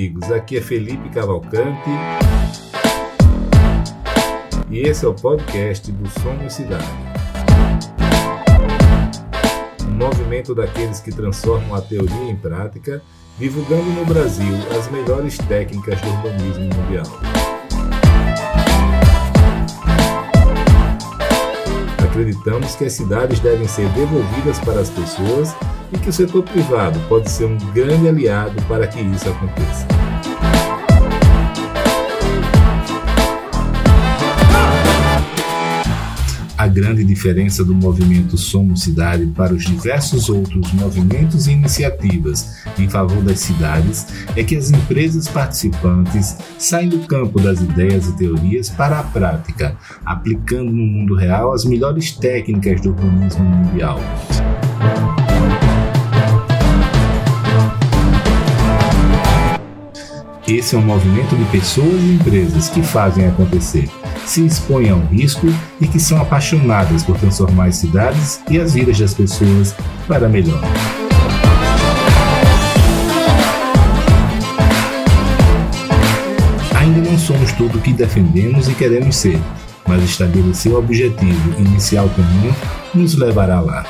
amigos, aqui é Felipe Cavalcante e esse é o podcast do Somos Cidade. Um movimento daqueles que transformam a teoria em prática, divulgando no Brasil as melhores técnicas do urbanismo mundial. Acreditamos que as cidades devem ser devolvidas para as pessoas e que o setor privado pode ser um grande aliado para que isso aconteça. A grande diferença do movimento Somos Cidade para os diversos outros movimentos e iniciativas em favor das cidades é que as empresas participantes saem do campo das ideias e teorias para a prática, aplicando no mundo real as melhores técnicas do urbanismo mundial. Esse é um movimento de pessoas e empresas que fazem acontecer, se expõem ao risco e que são apaixonadas por transformar as cidades e as vidas das pessoas para melhor. Ainda não somos tudo o que defendemos e queremos ser, mas estabelecer o objetivo inicial comum nos levará lá.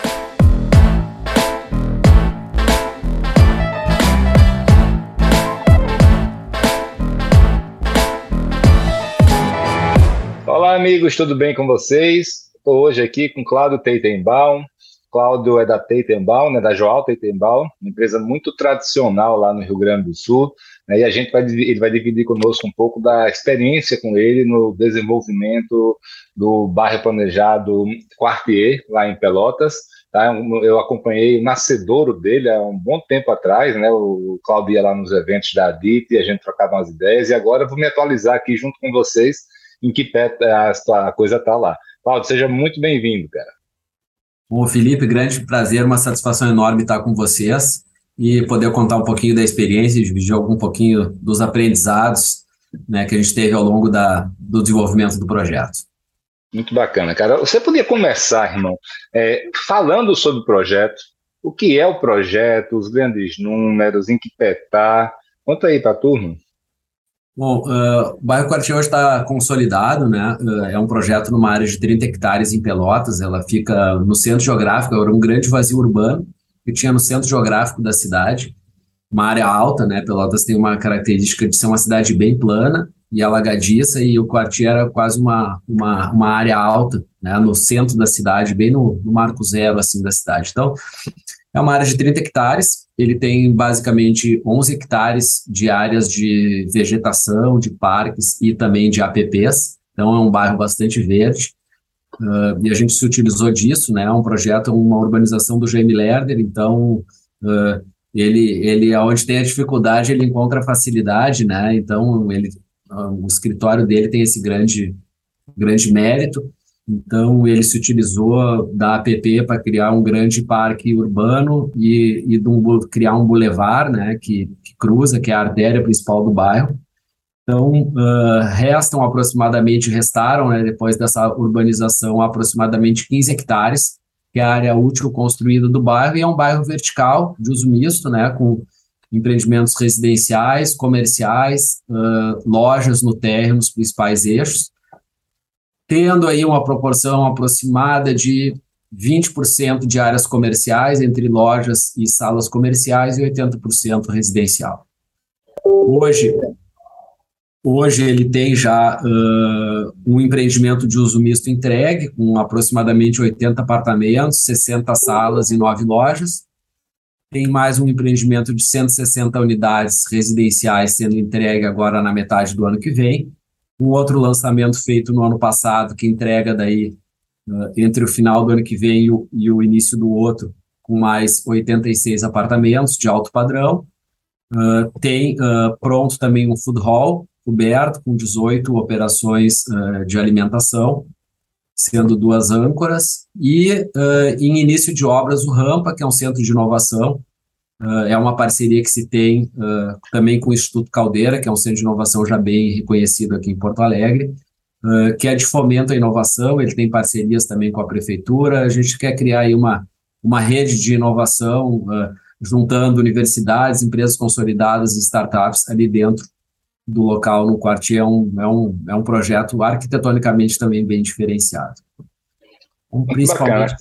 Olá, amigos, tudo bem com vocês? Estou hoje aqui com Cláudio Teitenbaum. Cláudio é da Teitenbaum, né, da Joal Teitenbaum, uma empresa muito tradicional lá no Rio Grande do Sul. Né, e a gente vai, ele vai dividir conosco um pouco da experiência com ele no desenvolvimento do bairro planejado Quartier, lá em Pelotas. Tá? Eu acompanhei o nascedouro dele há um bom tempo atrás, né? O Cláudio ia lá nos eventos da ADIT e a gente trocava umas ideias. E agora eu vou me atualizar aqui junto com vocês em que pé a, a coisa está lá. Paulo, seja muito bem-vindo, cara. Bom, Felipe, grande prazer, uma satisfação enorme estar com vocês e poder contar um pouquinho da experiência dividir algum pouquinho dos aprendizados né, que a gente teve ao longo da, do desenvolvimento do projeto. Muito bacana, cara. Você podia começar, irmão, é, falando sobre o projeto, o que é o projeto, os grandes números, em que pé está. Conta aí para a turma. Bom, uh, o bairro Quartier hoje está consolidado, né? Uh, é um projeto numa área de 30 hectares em Pelotas. Ela fica no centro geográfico, era um grande vazio urbano que tinha no centro geográfico da cidade, uma área alta, né? Pelotas tem uma característica de ser uma cidade bem plana e alagadiça, e o Quartier era quase uma, uma, uma área alta, né? No centro da cidade, bem no, no marco zero, assim, da cidade. Então, é uma área de 30 hectares, ele tem basicamente 11 hectares de áreas de vegetação, de parques e também de APPs, então é um bairro bastante verde. Uh, e a gente se utilizou disso, né? É um projeto, uma urbanização do Jaime Lerner, então uh, ele, ele, onde tem a dificuldade, ele encontra facilidade, né? Então ele, uh, o escritório dele tem esse grande, grande mérito. Então, ele se utilizou da APP para criar um grande parque urbano e, e um, criar um bulevar né, que, que, cruza, que é a artéria principal do bairro. Então, uh, restam aproximadamente, restaram, né, depois dessa urbanização, aproximadamente 15 hectares, que é a área útil construída do bairro, e é um bairro vertical, de uso misto, né, com empreendimentos residenciais, comerciais, uh, lojas no térreo, nos principais eixos, tendo aí uma proporção aproximada de 20% de áreas comerciais entre lojas e salas comerciais e 80% residencial. Hoje, hoje ele tem já uh, um empreendimento de uso misto entregue, com aproximadamente 80 apartamentos, 60 salas e 9 lojas. Tem mais um empreendimento de 160 unidades residenciais sendo entregue agora na metade do ano que vem um outro lançamento feito no ano passado, que entrega daí uh, entre o final do ano que vem e o, e o, início do outro, com mais 86 apartamentos de alto padrão. Uh, tem uh, pronto também um food hall coberto, com 18 operações de alimentação, sendo duas âncoras, e em início de obras o Rampa, que é um centro de inovação, Uh, é uma parceria que se tem uh, também com o Instituto Caldeira, que é um centro de inovação já bem reconhecido aqui em Porto Alegre, uh, que é de fomento à inovação, ele tem parcerias também com a prefeitura, a gente quer criar aí uma, uma rede de inovação juntando universidades, empresas consolidadas e startups ali dentro do local no Quartier. É um, é um, é um projeto arquitetonicamente também bem diferenciado. Então, principalmente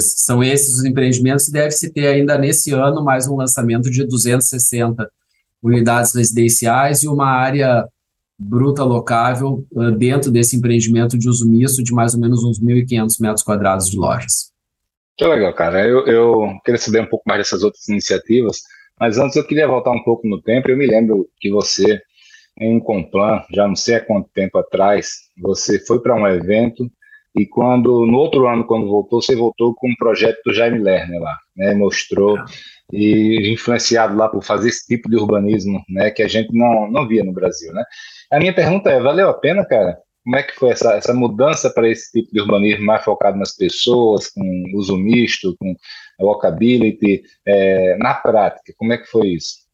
são esses os empreendimentos e deve-se ter ainda nesse ano mais um lançamento de 260 unidades residenciais e uma área bruta locável uh, dentro desse empreendimento de uso misto de mais ou menos uns 1.500 metros quadrados de lojas. Que legal, cara. Eu, eu queria saber um pouco mais dessas outras iniciativas, mas antes eu queria voltar um pouco no tempo. Eu me lembro que você, em Complan, já não sei há quanto tempo atrás, você foi para um evento e quando no outro ano, quando voltou, você voltou com um projeto do Jaime Lerner lá, né? Mostrou e influenciado lá por fazer esse tipo de urbanismo, né? Que a gente não, não via no Brasil, né? A minha pergunta é, valeu a pena, cara? Como é que foi essa, essa mudança para esse tipo de urbanismo mais focado nas pessoas, com uso misto, com walkability, é, na prática? Como é que foi isso?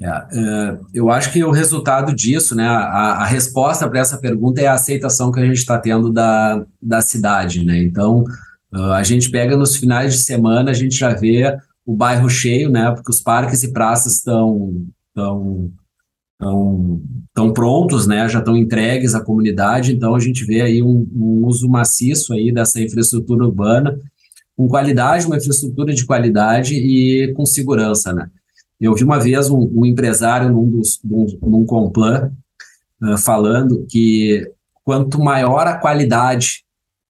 É, é, eu acho que o resultado disso, né, a, a resposta para essa pergunta é a aceitação que a gente está tendo da, da cidade, né? Então, a gente pega nos finais de semana, a gente já vê o bairro cheio, né? Porque os parques e praças estão tão, tão, tão prontos, né? Já estão entregues à comunidade, então a gente vê aí um, um uso maciço aí dessa infraestrutura urbana, com qualidade, uma infraestrutura de qualidade e com segurança, né? Eu vi uma vez um, um empresário num, dos, num, num Complan uh, falando que quanto maior a qualidade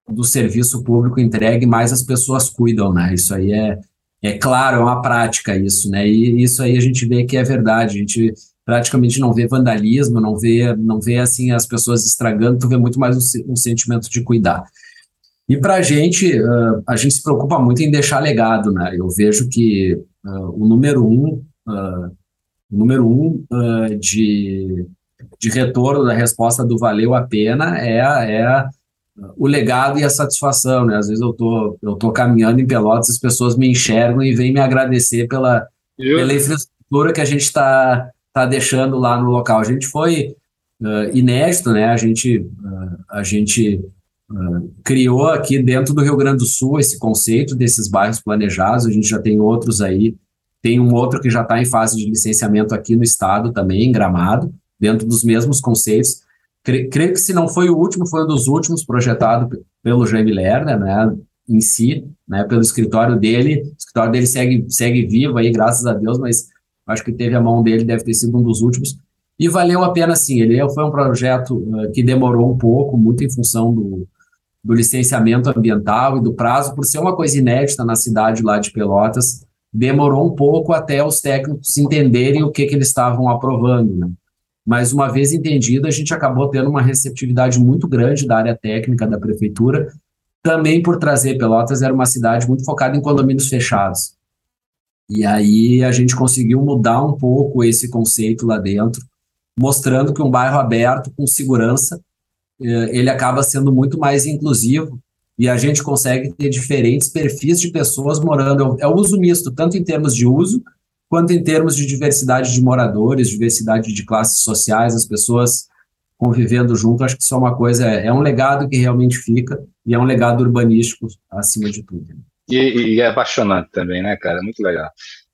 do serviço público entregue, mais as pessoas cuidam, né? Isso aí é, é claro, é uma prática isso, né? E isso aí a gente vê que é verdade. A gente praticamente não vê vandalismo, não vê, não vê assim as pessoas estragando, tu vê muito mais um, um sentimento de cuidar. E para a gente, uh, a gente se preocupa muito em deixar legado, né? Eu vejo que uh, o número um uh, número um uh, de, de retorno da resposta do valeu a pena é, é o legado e a satisfação, né? Às vezes eu tô, eu tô caminhando em Pelotas, as pessoas me enxergam e vêm me agradecer pela, pela infraestrutura que a gente está tá deixando lá no local. A gente foi uh, inédito, né? A gente, uh, a gente uh, criou aqui dentro do Rio Grande do Sul esse conceito desses bairros planejados, a gente já tem outros aí tem um outro que já está em fase de licenciamento aqui no estado também, em Gramado, dentro dos mesmos conceitos. Creio que se não foi o último, foi um dos últimos projetado pelo Jaime Lerner, né, em si, né, pelo escritório dele. O escritório dele segue, segue vivo aí, graças a Deus, mas acho que teve a mão dele, deve ter sido um dos últimos. E valeu a pena, sim. Ele foi um projeto uh, que demorou um pouco, muito em função do, do licenciamento ambiental e do prazo, por ser uma coisa inédita na cidade lá de Pelotas demorou um pouco até os técnicos entenderem o que, que eles estavam aprovando, né? Mas uma vez entendido, a gente acabou tendo uma receptividade muito grande da área técnica da prefeitura, também por trazer Pelotas era uma cidade muito focada em condomínios fechados. E aí a gente conseguiu mudar um pouco esse conceito lá dentro, mostrando que um bairro aberto com segurança, eh, ele acaba sendo muito mais inclusivo e a gente consegue ter diferentes perfis de pessoas morando. É o uso misto, tanto em termos de uso, quanto em termos de diversidade de moradores, diversidade de classes sociais, as pessoas convivendo junto. Acho que isso é uma coisa, é um legado que realmente fica, e é um legado urbanístico acima de tudo. E, e é apaixonante também, né, cara? Muito legal.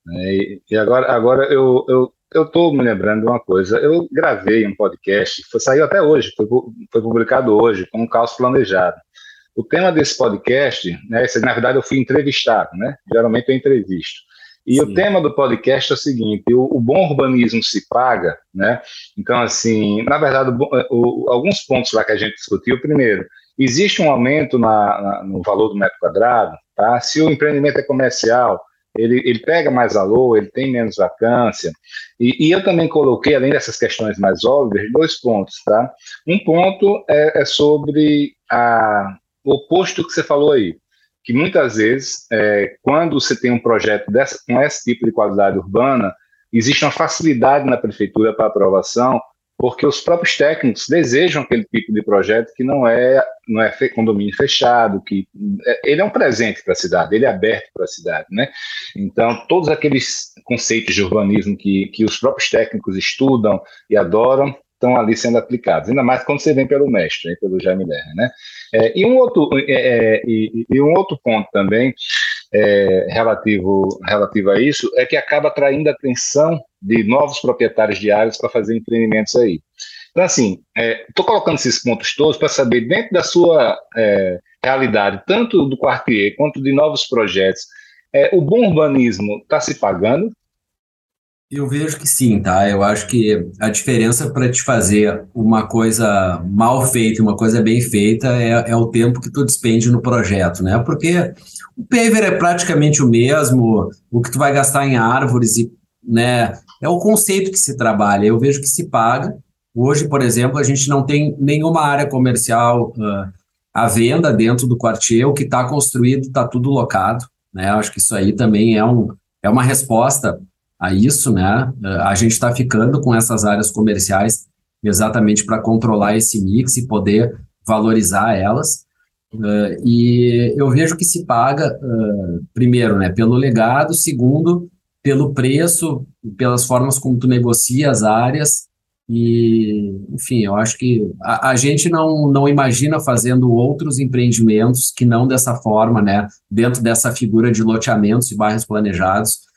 É, e, e agora, agora eu, eu eu estou me lembrando de uma coisa. Eu gravei um podcast, foi, saiu até hoje, foi, foi publicado hoje, com um caos planejado. O tema desse podcast, né, esse, na verdade eu fui entrevistado, né? Geralmente eu entrevisto. E Sim. o tema do podcast é o seguinte: o, o, bom urbanismo se paga, né? Então, assim, na verdade, o, o, alguns pontos lá que a gente discutiu. Primeiro, existe um aumento na, na, no valor do metro quadrado, tá? Se o empreendimento é comercial, ele, ele pega mais valor, ele tem menos vacância. E, e, eu também coloquei, além dessas questões mais óbvias, dois pontos, tá? Um ponto é, é sobre a, o oposto que você falou aí, que muitas vezes, é, quando você tem um projeto dessa, com esse tipo de qualidade urbana, existe uma facilidade na prefeitura para aprovação, porque os próprios técnicos desejam aquele tipo de projeto que não é não é condomínio fechado, que é, ele é um presente para a cidade, ele é aberto para a cidade, né? Então todos aqueles conceitos de urbanismo que, que os próprios técnicos estudam e adoram estão ali sendo aplicados, ainda mais quando você vem pelo mestre, hein, pelo Jaime Lerner, né? É, e, um outro, é, é, e, e, um outro ponto também é, relativo, relativo a isso é que acaba atraindo a atenção de novos proprietários de áreas para fazer empreendimentos aí. Então, assim, estou é, colocando esses pontos todos para saber, dentro da sua é, realidade, tanto do Quartier quanto de novos projetos, o bom urbanismo está se pagando? Eu vejo que sim, tá? Eu acho que a diferença para te fazer uma coisa mal feita e uma coisa bem feita é, é, o tempo que tu despende no projeto, né? Porque o paver é praticamente o mesmo, o que tu vai gastar em árvores e, né? É o conceito que se trabalha. Eu vejo que se paga. Hoje, por exemplo, a gente não tem nenhuma área comercial uh, à venda dentro do quartier. O que está construído está tudo locado, né? Eu acho que isso aí também é, um, é uma resposta a isso, né? A gente está ficando com essas áreas comerciais exatamente para controlar esse mix e poder valorizar elas. Uh, e eu vejo que se paga, uh, primeiro, né, pelo legado, segundo, pelo preço, pelas formas como tu negocia as áreas. E, enfim, eu acho que a, a, gente não, não imagina fazendo outros empreendimentos que não dessa forma, né, dentro dessa figura de loteamentos e bairros planejados.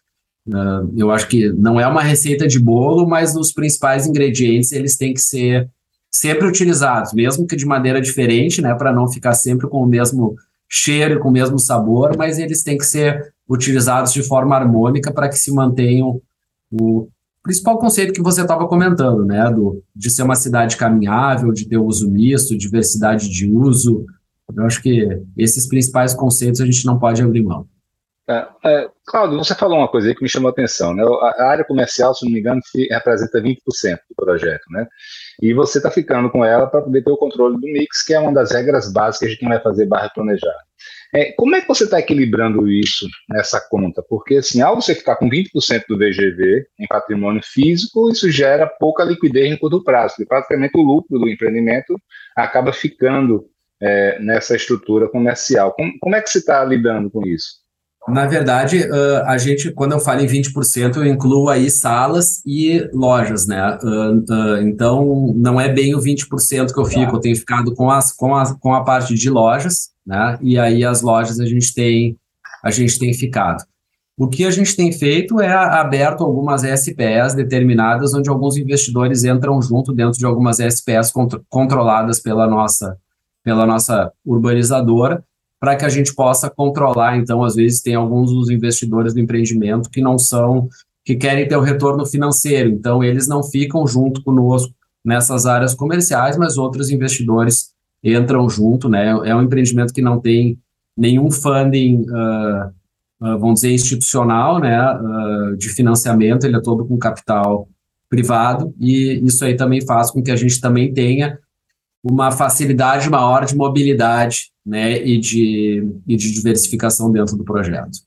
Uh, eu acho que não é uma receita de bolo, mas os principais ingredientes eles têm que ser sempre utilizados, mesmo que de maneira diferente, né, para não ficar sempre com o mesmo cheiro com o mesmo sabor, mas eles têm que ser utilizados de forma harmônica para que se mantenham o principal conceito que você estava comentando, né, do, de ser uma cidade caminhável, de ter uso misto, diversidade de uso. Eu acho que esses principais conceitos a gente não pode abrir mão. É, é, Claudio, você falou uma coisa aí que me chamou a atenção, né? A área comercial, se não me engano, representa 20% do projeto, né? E você está ficando com ela para poder ter o controle do mix, que é uma das regras básicas de quem vai fazer barra planejar. É, como é que você está equilibrando isso nessa conta? Porque, assim, ao você ficar com 20% do VGV em patrimônio físico, isso gera pouca liquidez em curto prazo, e praticamente o lucro do empreendimento acaba ficando é, nessa estrutura comercial. Como, como é que você está lidando com isso? Na verdade, uh, a gente, quando eu falo em 20%, eu incluo aí salas e lojas, né? Uh, uh, então, não é bem o 20% que eu fico, eu tenho ficado com, as, com, a, com a parte de lojas, né? E aí as lojas a gente tem, a gente tem ficado. O que a gente tem feito é aberto algumas SPs determinadas, onde alguns investidores entram junto dentro de algumas SPs contro controladas pela nossa, pela nossa urbanizadora, para que a gente possa controlar. Então, às vezes, tem alguns dos investidores do empreendimento que não são, que querem ter o retorno financeiro, então eles não ficam junto conosco nessas áreas comerciais, mas outros investidores entram junto, né? É um empreendimento que não tem nenhum funding, uh, uh, vamos dizer, institucional, né? Uh, de financiamento, ele é todo com capital privado, e isso aí também faz com que a gente também tenha uma facilidade maior de mobilidade né, e, de, e de diversificação dentro do projeto.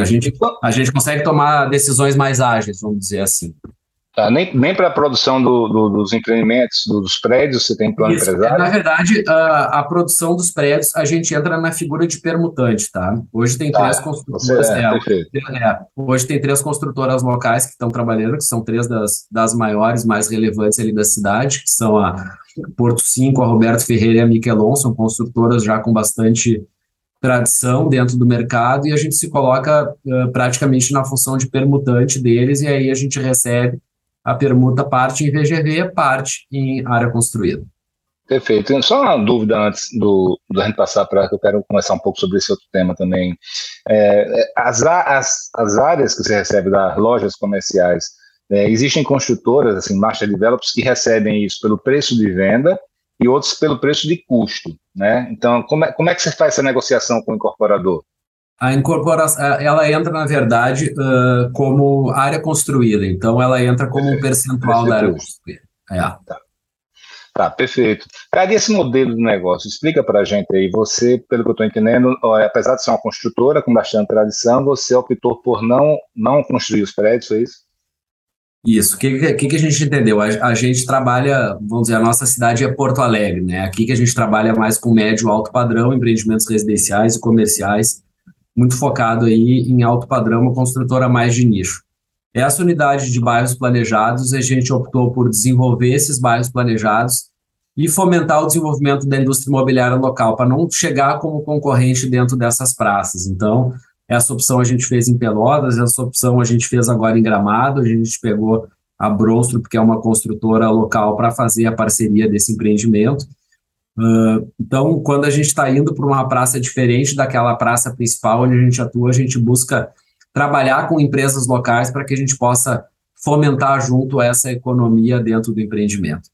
A gente, a gente consegue tomar decisões mais ágeis, vamos dizer assim. Tá, nem nem para a produção do, do, dos empreendimentos, dos prédios, você tem plano Isso, empresário? Na verdade, a, a, produção dos prédios, a gente entra na figura de permutante, tá? Hoje tem tá, três construtoras. É, é, é, hoje tem três construtoras locais que estão trabalhando, que são três das, das maiores, mais relevantes ali da cidade, que são a Porto 5, a Roberto Ferreira e a Miquelon, são construtoras já com bastante tradição dentro do mercado, e a gente se coloca uh, praticamente na função de permutante deles, e aí a gente recebe a permuta parte em VGV, parte em área construída. Perfeito. Só uma dúvida antes do, do a gente passar para que eu quero conversar um pouco sobre esse outro tema também. É, é as, as, as áreas que você recebe das lojas comerciais, é, existem construtoras, assim, master developers, que recebem isso pelo preço de venda e outros pelo preço de custo, né? Então, como é, como é que você faz essa negociação com o incorporador? A incorporação, ela entra, na verdade, uh, como área construída. Então, ela entra como um percentual da área construída. É. Tá. tá, perfeito. Cara, e esse modelo de negócio? Explica para a gente aí. Você, pelo que eu estou entendendo, apesar de ser uma construtora com bastante tradição, você optou por não, não construir os prédios, foi isso? Isso. O que, que, que, a gente entendeu? A, a, gente trabalha, vamos dizer, a nossa cidade é Porto Alegre, né? Aqui que a gente trabalha mais com médio alto padrão, empreendimentos residenciais e comerciais muito focado aí em alto padrão, uma construtora mais de nicho. Essa unidade de bairros planejados, a gente optou por desenvolver esses bairros planejados e fomentar o desenvolvimento da indústria imobiliária local, para não chegar como concorrente dentro dessas praças. Então, Essa opção a gente fez em Pelotas, essa opção a gente fez agora em Gramado, a gente pegou a Bronstro, porque é uma construtora local, para fazer a parceria desse empreendimento. Uh, então, quando a gente está indo para uma praça diferente daquela praça principal onde a gente atua, a gente busca trabalhar com empresas locais para que a gente possa fomentar junto essa economia dentro do empreendimento.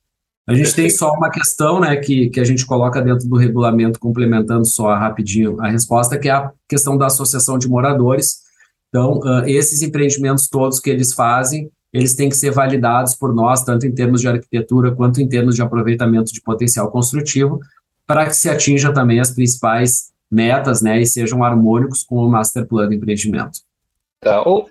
A gente tem só uma questão né, que, que a gente coloca dentro do regulamento, complementando só rapidinho a resposta, que é a questão da associação de moradores. Então, uh, esses empreendimentos todos que eles fazem, eles têm que ser validados por nós, tanto em termos de arquitetura quanto em termos de aproveitamento de potencial construtivo, para que se atinja também as principais metas, né, e sejam harmônicos com o master plan do empreendimento. Tá. O,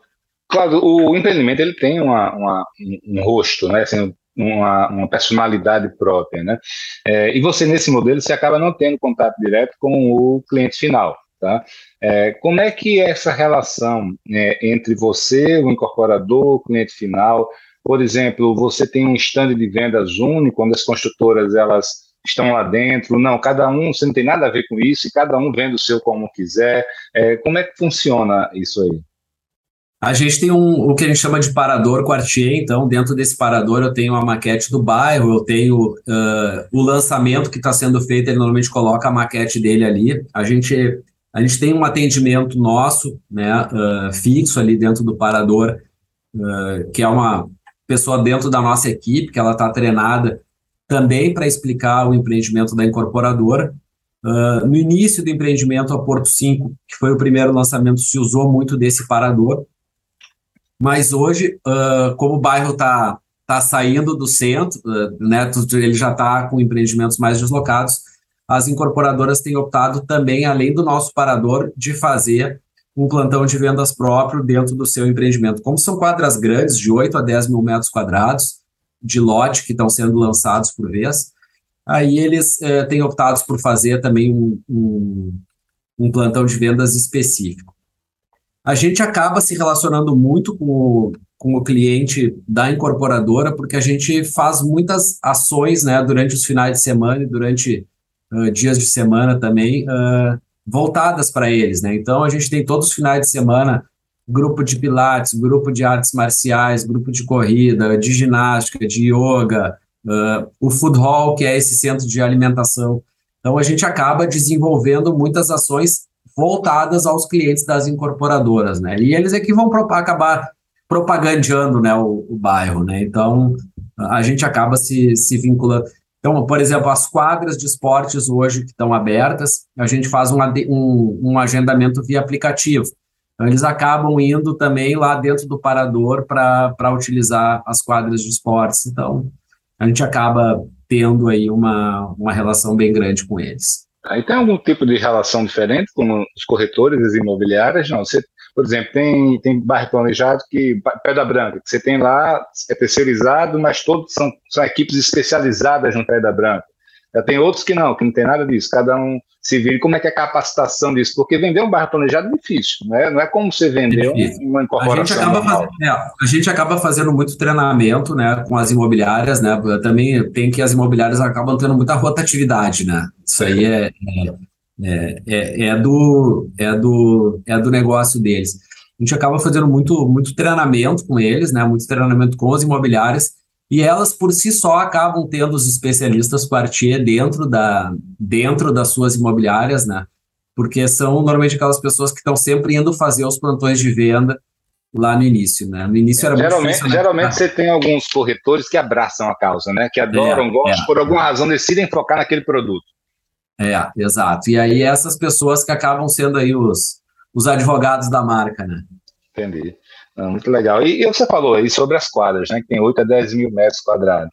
claro, o empreendimento ele tem uma, uma um, rosto, né, assim, uma, uma, personalidade própria, né? É, e você nesse modelo você acaba não tendo contato direto com o cliente final. Tá? É, como é que é essa relação é, entre você, o incorporador, o cliente final? Por exemplo, você tem um stand de vendas único, quando as construtoras elas estão lá dentro, não, cada um, você não tem nada a ver com isso, e cada um vende o seu como quiser. É, como é que funciona isso aí? A gente tem um, o que a gente chama de parador quartier, então dentro desse parador eu tenho a maquete do bairro, eu tenho uh, o lançamento que está sendo feito, ele normalmente coloca a maquete dele ali. A gente a gente tem um atendimento nosso, né, uh, fixo ali dentro do parador, uh, que é uma pessoa dentro da nossa equipe, que ela está treinada também para explicar o empreendimento da incorporadora. Uh, no início do empreendimento, a Porto 5, que foi o primeiro lançamento, se usou muito desse parador, mas hoje, como o bairro está tá saindo do centro, né, ele já está com empreendimentos mais deslocados, as incorporadoras têm optado também, além do nosso parador, de fazer um plantão de vendas próprio dentro do seu empreendimento. Como são quadras grandes, de 8 a 10 mil metros quadrados, de lote que estão sendo lançados por vez, aí eles eh, têm optado por fazer também um, um, um, plantão de vendas específico. A gente acaba se relacionando muito com o, com o cliente da incorporadora, porque a gente faz muitas ações né, durante os finais de semana e durante uh, dias de semana também uh, voltadas para eles, né? Então a gente tem todos os finais de semana grupo de pilates, grupo de artes marciais, grupo de corrida, de ginástica, de yoga, uh, o food hall, que é esse centro de alimentação. Então a gente acaba desenvolvendo muitas ações voltadas aos clientes das incorporadoras, né? E eles é que vão acabar propagandeando, né, o, o, bairro, né? Então a gente acaba se, se vinculando. Então, por exemplo, as quadras de esportes hoje que estão abertas, a gente faz um, um, um agendamento via aplicativo. Então, eles acabam indo também lá dentro do parador para utilizar as quadras de esportes. Então, a gente acaba tendo aí uma, uma relação bem grande com eles. Aí tem algum tipo de relação diferente com os corretores, as imobiliárias? Não, você por exemplo, tem, tem bairro planejado que, Pedra Branca, que você tem lá, é terceirizado, mas todos são, são equipes especializadas no Pedra Branca. Já tem outros que não, que não tem nada disso, cada um se vira. Como é que é a capacitação disso? Porque vender um bairro planejado é difícil, não é, não é como você vender é uma incorporação. A gente, acaba fazendo, é, a gente acaba fazendo muito treinamento né, com as imobiliárias, né? Também tem que as imobiliárias acabam tendo muita rotatividade, né? Isso aí é, é é, é, é, do, é, do, é do negócio deles. A gente acaba fazendo muito, muito treinamento com eles, né, muito treinamento com as imobiliárias, e elas por si só acabam tendo os especialistas quartier dentro, da, dentro das suas imobiliárias, né, porque são normalmente aquelas pessoas que estão sempre indo fazer os plantões de venda lá no início, né? No início era geralmente, muito difícil, né? Geralmente você tem alguns corretores que abraçam a causa, né? Que adoram, é, gostam, é. por alguma razão decidem focar naquele produto. É, exato. E aí essas pessoas que acabam sendo aí os, os advogados da marca, né? Entendi. muito legal. E, e, você falou aí sobre as quadras, né? Que tem 8 a 10 mil metros quadrados.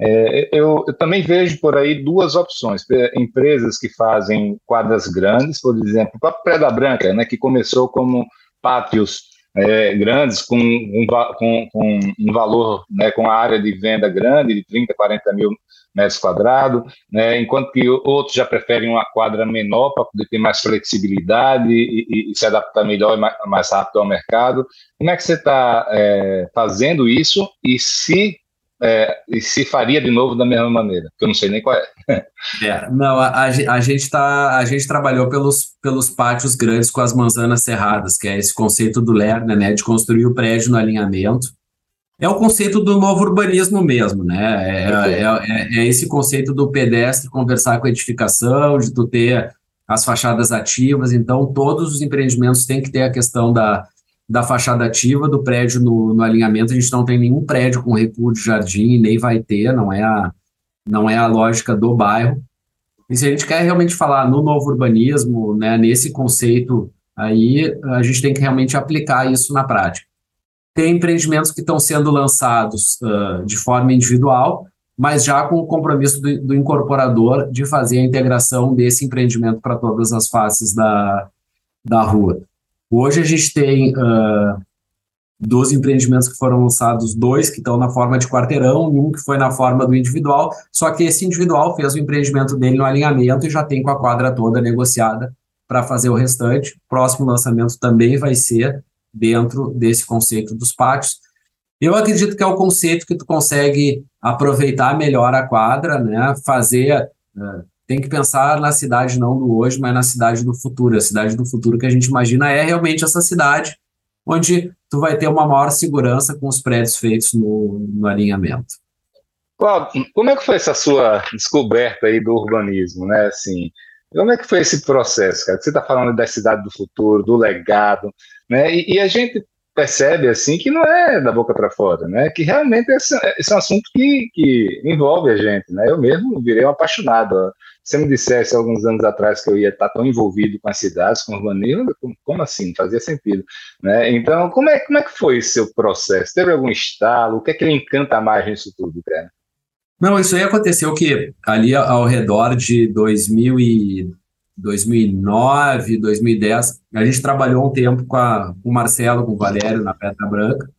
É, eu, eu, também vejo por aí duas opções. Empresas que fazem quadras grandes, por exemplo, o próprio Preda Branca, né, que começou como pátios é, grandes, com um, com, com um valor, né, com a área de venda grande, de 30, 40 mil metros quadrados, né, enquanto que outros já preferem uma quadra menor para poder ter mais flexibilidade e, e, e se adaptar melhor e mais, mais, rápido ao mercado. Como é que você está é, fazendo isso e se é, e se faria de novo da mesma maneira, que eu não sei nem qual é. é não, a, a, gente tá, a gente trabalhou pelos, pelos pátios grandes com as manzanas cerradas, que é esse conceito do Lerner, né, de construir o prédio no alinhamento. É o conceito do novo urbanismo mesmo, né? É, é, é, é esse conceito do pedestre conversar com a edificação, de tu ter as fachadas ativas. Então, todos os empreendimentos têm que ter a questão da, da fachada ativa do prédio no, no, alinhamento. A gente não tem nenhum prédio com recuo de jardim, nem vai ter, não é a, não é a lógica do bairro. E se a gente quer realmente falar no novo urbanismo, né, nesse conceito aí, a gente tem que realmente aplicar isso na prática. Tem empreendimentos que estão sendo lançados uh, de forma individual, mas já com o compromisso do, do incorporador de fazer a integração desse empreendimento para todas as faces da, da rua. Hoje a gente tem uh, dos empreendimentos que foram lançados, dois que estão na forma de quarteirão um que foi na forma do individual, só que esse individual fez o empreendimento dele no alinhamento e já tem com a quadra toda negociada para fazer o restante. O próximo lançamento também vai ser dentro desse conceito dos pátios. Eu acredito que é o conceito que tu consegue aproveitar melhor a quadra, né? Fazer. Uh, tem que pensar na cidade não do hoje, mas na cidade do futuro. A cidade do futuro que a gente imagina é realmente essa cidade onde tu vai ter uma maior segurança com os prédios feitos no, no alinhamento. Como é que foi essa sua descoberta aí do urbanismo, né? Assim, como é que foi esse processo, cara? Você está falando da cidade do futuro, do legado, né? E, e, a gente percebe assim que não é da boca para fora, né? Que realmente esse, esse, é um assunto que, que envolve a gente, né? Eu mesmo virei um apaixonado. Ó. Se me dissesse alguns anos atrás que eu ia estar tão envolvido com as cidades, com o urbanismo, como assim? Não fazia sentido, né? Então, como é, como é que foi esse seu processo? Teve algum estalo? O que é que lhe encanta mais nisso tudo, cara? Não, isso aí aconteceu que ali ao redor de 2000 e 2009, 2010. A gente trabalhou um tempo com, a, com o Marcelo, com o Valério na Pedra Branca.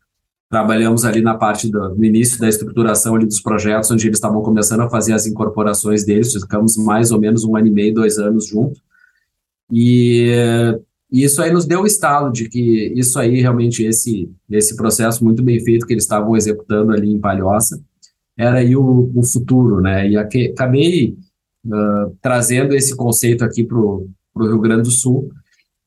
Trabalhamos ali na parte do no início da estruturação ali dos projetos, onde eles estavam começando a fazer as incorporações deles. Ficamos mais ou menos um ano e meio, dois anos juntos. E, e isso aí nos deu o estalo de que isso aí realmente esse esse processo muito bem feito que eles estavam executando ali em Palhoça era aí o, o futuro, né? E aqui, acabei trazendo esse conceito aqui para o Rio Grande do Sul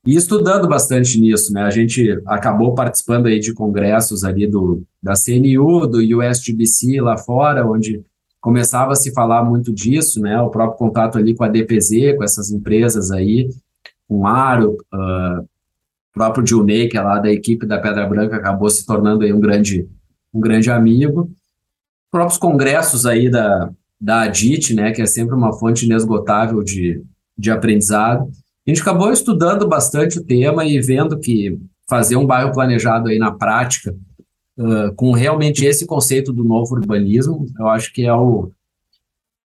e estudando bastante nisso, né? A gente acabou participando aí de congressos ali do, da CNU, do USGBC lá fora, onde começava a se falar muito disso, né? O próprio contato ali com a DPZ, com essas empresas aí, com o Aro, uh, próprio Dilney, que é lá da equipe da Pedra Branca, acabou se tornando aí um grande, um grande amigo. Próprios congressos aí da, da ADIT, né, que é sempre uma fonte inesgotável de, de aprendizado. A gente acabou estudando bastante o tema e vendo que fazer um bairro planejado aí na prática, uh, com realmente esse conceito do novo urbanismo, eu acho que é o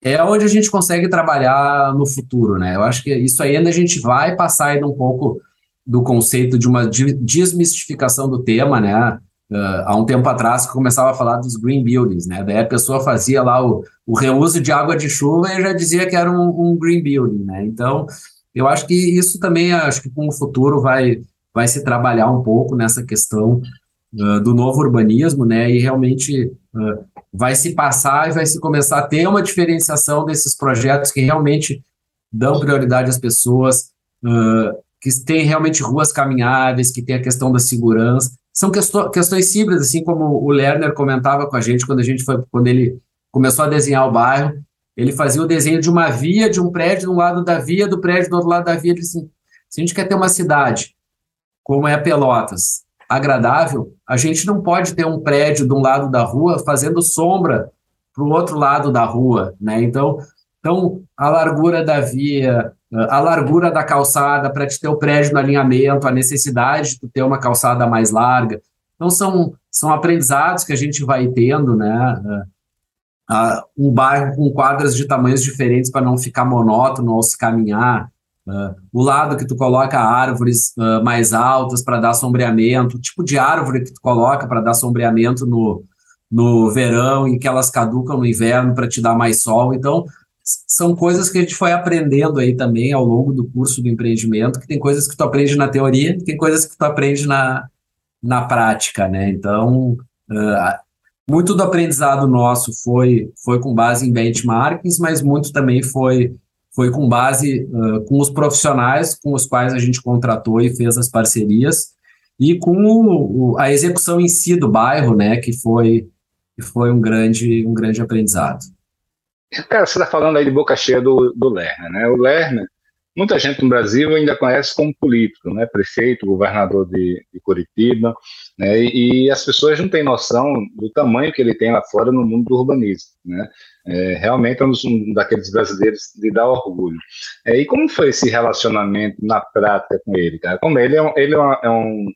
é onde a gente consegue trabalhar no futuro, né? Eu acho que isso aí ainda a gente vai passar ainda um pouco do conceito de uma desmistificação do tema, né? Uh, há um tempo atrás que começava a falar dos green buildings, né? Daí a pessoa fazia lá o, o reuso de água de chuva e já dizia que era um, um, green building, né? Então, eu acho que isso também, acho que com o futuro vai, vai se trabalhar um pouco nessa questão uh, do novo urbanismo, né? E realmente uh, vai se passar e vai se começar a ter uma diferenciação desses projetos que realmente dão prioridade às pessoas, que têm realmente ruas caminháveis, que tem a questão da segurança, são questões simples, assim como o Lerner comentava com a gente quando a gente foi, quando ele começou a desenhar o bairro, ele fazia o desenho de uma via, de um prédio de um lado da via, do prédio do outro lado da via, ele assim, se a gente quer ter uma cidade como é Pelotas, agradável, a gente não pode ter um prédio de um lado da rua fazendo sombra para o outro lado da rua, né? Então, então a largura da via, a largura da calçada para te ter o prédio no alinhamento, a necessidade de ter uma calçada mais larga. Então, são, são aprendizados que a gente vai tendo, né? Uh, um bairro com quadras de tamanhos diferentes para não ficar monótono ao se caminhar. Uh, o lado que tu coloca árvores mais altas para dar sombreamento, o tipo de árvore que tu coloca para dar sombreamento no, no verão e que elas caducam no inverno para te dar mais sol. Então, são coisas que a gente foi aprendendo aí também ao longo do curso do empreendimento, que tem coisas que tu aprende na teoria, tem coisas que tu aprende na, na prática, né? Então, uh, muito do aprendizado nosso foi, foi com base em benchmarkings, mas muito também foi, foi com base uh, com os profissionais com os quais a gente contratou e fez as parcerias, e com o, o, a execução em si do bairro, né, que foi, que foi um, grande, um grande aprendizado. Cara, você está falando aí de boca cheia do, do Lerner, né? O Lerner, muita gente no Brasil ainda conhece como político, né? Prefeito, governador de, de Curitiba, né? E, e, as pessoas não têm noção do tamanho que ele tem lá fora no mundo do urbanismo, né? É, realmente é um, um daqueles brasileiros de dar orgulho. É, e como foi esse relacionamento na prática com ele, cara? Como ele é um, ele é, é um,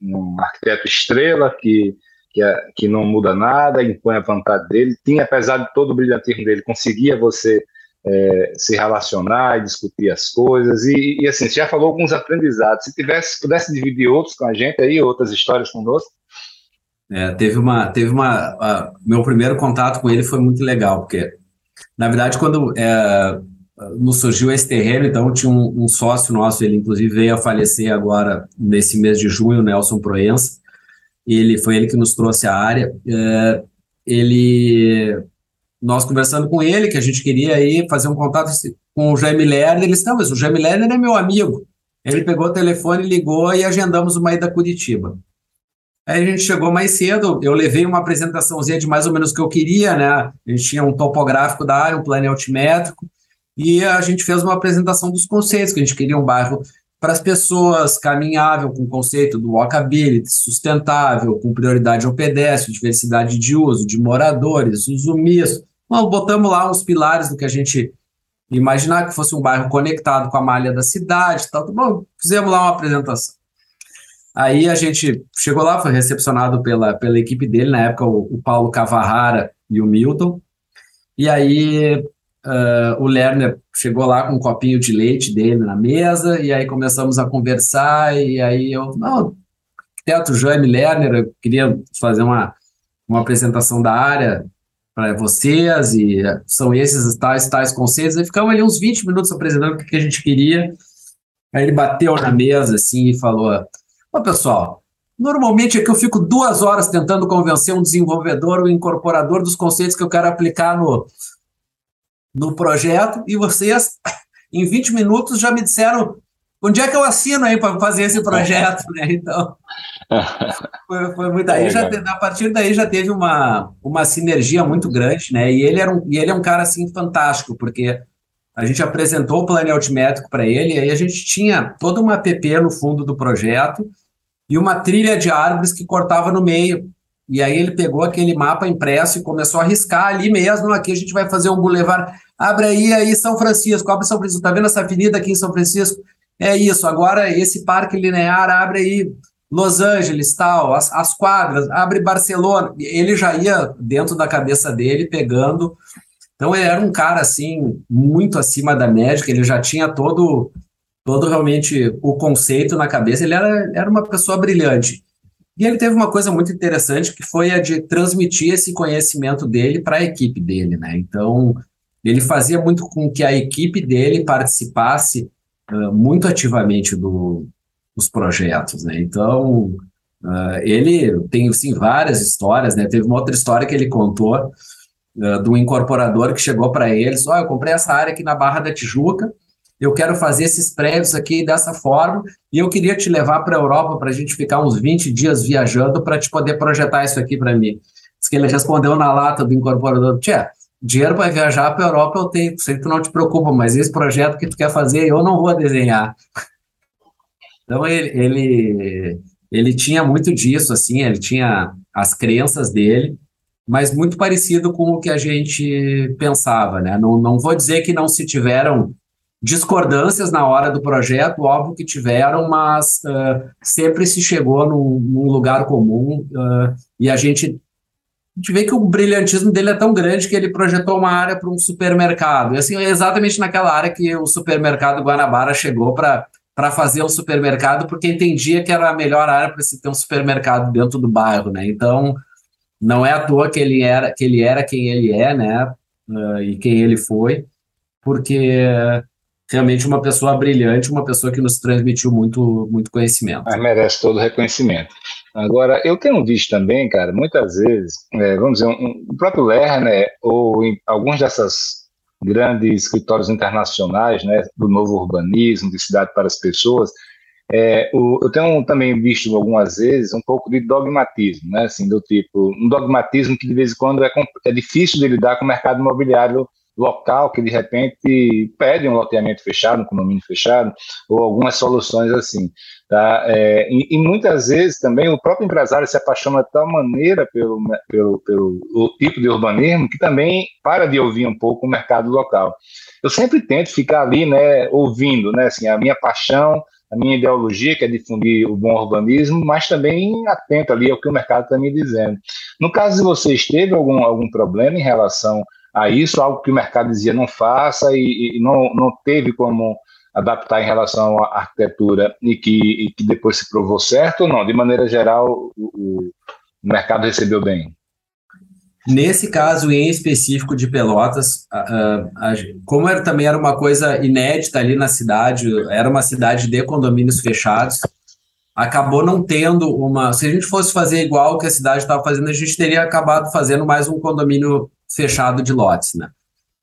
um arquiteto estrela que que, é, que não muda nada, impõe a vontade dele. Tinha, apesar de todo o brilhantismo dele, conseguia você é, se relacionar e discutir as coisas. E, e, assim, você já falou alguns aprendizados. Se tivesse, pudesse dividir outros com a gente aí, outras histórias conosco. É, teve uma, teve uma, a, meu primeiro contato com ele foi muito legal, porque na verdade quando é, nos surgiu esse terreno, então tinha um, um, sócio nosso, ele inclusive veio a falecer agora nesse mês de junho, Nelson Proença, ele foi ele que nos trouxe a área. É, ele, nós conversando com ele, que a gente queria aí fazer um contato com o Jaime Lerner, ele disse, não, mas o Jaime Lerner é meu amigo. Ele pegou o telefone, ligou e agendamos uma ida a Curitiba. Aí a gente chegou mais cedo, eu levei uma apresentaçãozinha de mais ou menos o que eu queria, né? A gente tinha um topográfico da área, um plano altimétrico, e a gente fez uma apresentação dos conceitos, que a gente queria um bairro para as pessoas, caminhável com o conceito do walkability, sustentável, com prioridade ao pedestre, diversidade de uso, de moradores, uso misto. Bom, botamos lá uns pilares do que a gente imaginar que fosse um bairro conectado com a malha da cidade, tal. Bom, fizemos lá uma apresentação. Aí a gente chegou lá, foi recepcionado pela, pela equipe dele, na época o, o Paulo Cavarrara e o Milton. E aí Uh, o Lerner chegou lá com um copinho de leite dele na mesa, e aí começamos a conversar, e aí eu, não, arquiteto Jaime Lerner, eu queria fazer uma, uma apresentação da área para vocês, e são esses tais, tais conceitos, aí ficamos ali uns 20 minutos apresentando o que a gente queria, aí ele bateu na mesa, assim, e falou, ô pessoal, Normalmente é que eu fico duas horas tentando convencer um desenvolvedor, um incorporador dos conceitos que eu quero aplicar no, no projeto e vocês, em 20 minutos, já me disseram onde é que eu assino aí para fazer esse projeto, né? Então, foi, foi muito aí. Já, a partir daí já teve uma, uma sinergia muito grande, né? E ele, era um, e ele é um cara, assim, fantástico, porque a gente apresentou o plano altimétrico para ele, e aí a gente tinha toda uma app no fundo do projeto e uma trilha de árvores que cortava no meio. E aí ele pegou aquele mapa impresso e começou a riscar ali mesmo. Aqui a gente vai fazer um bulevar. Abre aí, aí São Francisco, abre São Francisco. Tá vendo essa avenida aqui em São Francisco? É isso. Agora esse parque linear abre aí Los Angeles, tal, as, as quadras, abre Barcelona. Ele já ia dentro da cabeça dele pegando. Então ele era um cara assim muito acima da média. Ele já tinha todo todo realmente o conceito na cabeça. Ele era, era uma pessoa brilhante. E ele teve uma coisa muito interessante que foi a de transmitir esse conhecimento dele para a equipe dele, né? Então, ele fazia muito com que a equipe dele participasse uh, muito ativamente do, dos projetos, né? Então, uh, ele tem, sim, várias histórias, né? Teve uma outra história que ele contou uh, um incorporador que chegou para ele, ó, oh, eu comprei essa área aqui na Barra da Tijuca, eu quero fazer esses prédios aqui dessa forma, e eu queria te levar para a Europa para a gente ficar uns 20 dias viajando para te poder projetar isso aqui para mim. Diz que ele respondeu na lata do incorporador, tia, dinheiro para viajar para a Europa eu tenho, sei que tu não te preocupa, mas esse projeto que tu quer fazer eu não vou desenhar. Então ele, ele, ele tinha muito disso, assim, ele tinha as crenças dele, mas muito parecido com o que a gente pensava, né? Não, não vou dizer que não se tiveram discordâncias na hora do projeto, óbvio que tiveram, mas uh, sempre se chegou num, num lugar comum uh, e a gente, a gente vê que o brilhantismo dele é tão grande que ele projetou uma área para um supermercado. E assim, é exatamente naquela área que o supermercado Guanabara chegou para fazer um supermercado, porque entendia que era a melhor área para se ter um supermercado dentro do bairro, né? Então, não é à toa que ele era, que ele era quem ele é, né? Uh, e quem ele foi, porque realmente uma pessoa brilhante, uma pessoa que nos transmitiu muito, muito conhecimento. Mas merece todo o reconhecimento. Agora, eu tenho visto também, cara, muitas vezes, é, vamos dizer, um, o próprio Lerner ou em alguns dessas grandes escritórios internacionais, né, do novo urbanismo, de cidade para as pessoas, é, o, eu tenho também visto algumas vezes um pouco de dogmatismo, né, assim, do tipo, um dogmatismo que de vez em quando é, é difícil de lidar com o mercado imobiliário local, que de repente pede um loteamento fechado, um condomínio fechado, ou algumas soluções assim. Tá? É, e, e, muitas vezes também o próprio empresário se apaixona de tal maneira pelo, pelo, pelo tipo de urbanismo que também para de ouvir um pouco o mercado local. Eu sempre tento ficar ali, né, ouvindo, né, assim, a minha paixão, a minha ideologia, que é difundir o bom urbanismo, mas também atento ali ao que o mercado está me dizendo. No caso de vocês, teve algum, algum problema em relação a isso, algo que o mercado dizia não faça e, e não, não teve como adaptar em relação à arquitetura e que, e que depois se provou certo ou não? De maneira geral, o, o mercado recebeu bem? Nesse caso em específico de Pelotas, como era, também era uma coisa inédita ali na cidade, era uma cidade de condomínios fechados, acabou não tendo uma. Se a gente fosse fazer igual que a cidade estava fazendo, a gente teria acabado fazendo mais um condomínio fechado de lotes, né?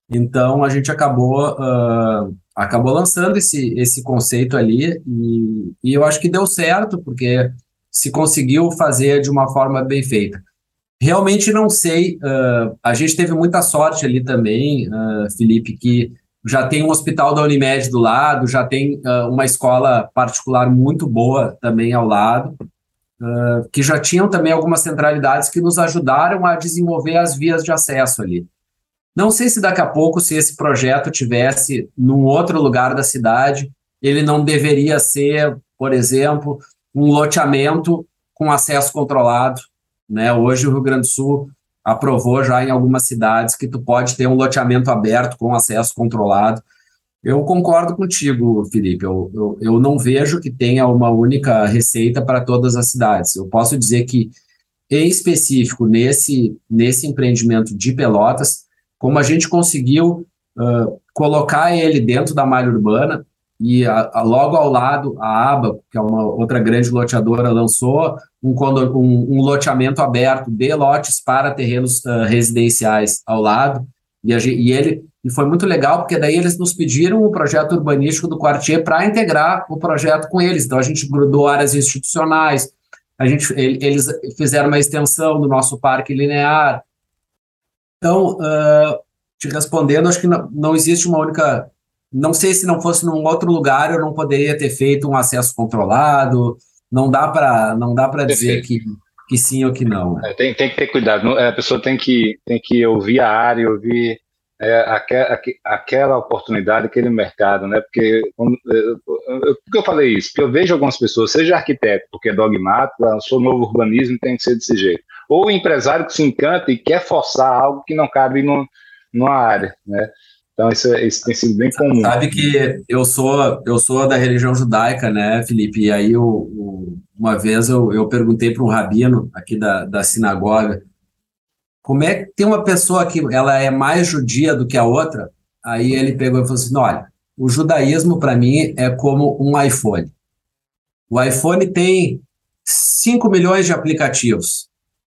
Então a gente acabou uh, acabou lançando esse, esse conceito ali e, e eu acho que deu certo porque se conseguiu fazer de uma forma bem feita. Realmente não sei, uh, a gente teve muita sorte ali também, uh, Felipe, que já tem um hospital da Unimed do lado, já tem uh, uma escola particular muito boa também ao lado, que já tinham também algumas centralidades que nos ajudaram a desenvolver as vias de acesso ali. Não sei se daqui a pouco, se esse projeto tivesse num outro lugar da cidade, ele não deveria ser, por exemplo, um loteamento com acesso controlado. Né? Hoje o Rio Grande do Sul aprovou já em algumas cidades que tu pode ter um loteamento aberto com acesso controlado. Eu concordo contigo, Felipe. Eu, eu, eu não vejo que tenha uma única receita para todas as cidades. Eu posso dizer que, em específico, nesse, nesse empreendimento de Pelotas, como a gente conseguiu uh, colocar ele dentro da malha urbana e a, a, logo ao lado a ABA, que é uma outra grande loteadora, lançou um, um, um loteamento aberto de lotes para terrenos uh, residenciais ao lado e, a, e ele e foi muito legal porque daí eles nos pediram o projeto urbanístico do Quartier para integrar o projeto com eles. Então a gente grudou áreas institucionais, a gente eles fizeram uma extensão do nosso parque linear, então, uh, te respondendo, acho que não, não existe uma única. Não sei se não fosse num outro lugar, eu não poderia ter feito um acesso controlado. Não dá para não dá para dizer que, que sim ou que não. Né? É, tem, tem que ter cuidado. É, a pessoa tem que, tem que ouvir a área, ouvir é, aquela, aquela oportunidade, aquele mercado, né? Porque, como, eu, por que eu falei isso? Porque eu vejo algumas pessoas, seja arquiteto, porque é dogmático, eu sou novo urbanismo, tem que ser desse jeito ou o empresário que se encanta e quer forçar algo que não cabe no, numa área, né? Então isso, isso tem sido bem comum. Sabe que eu sou eu sou da religião judaica, né, Felipe? E aí eu, uma vez eu, eu perguntei para um rabino aqui da, da sinagoga como é que tem uma pessoa que ela é mais judia do que a outra? Aí ele pegou e falou assim: olha, o judaísmo para mim é como um iPhone. O iPhone tem 5 milhões de aplicativos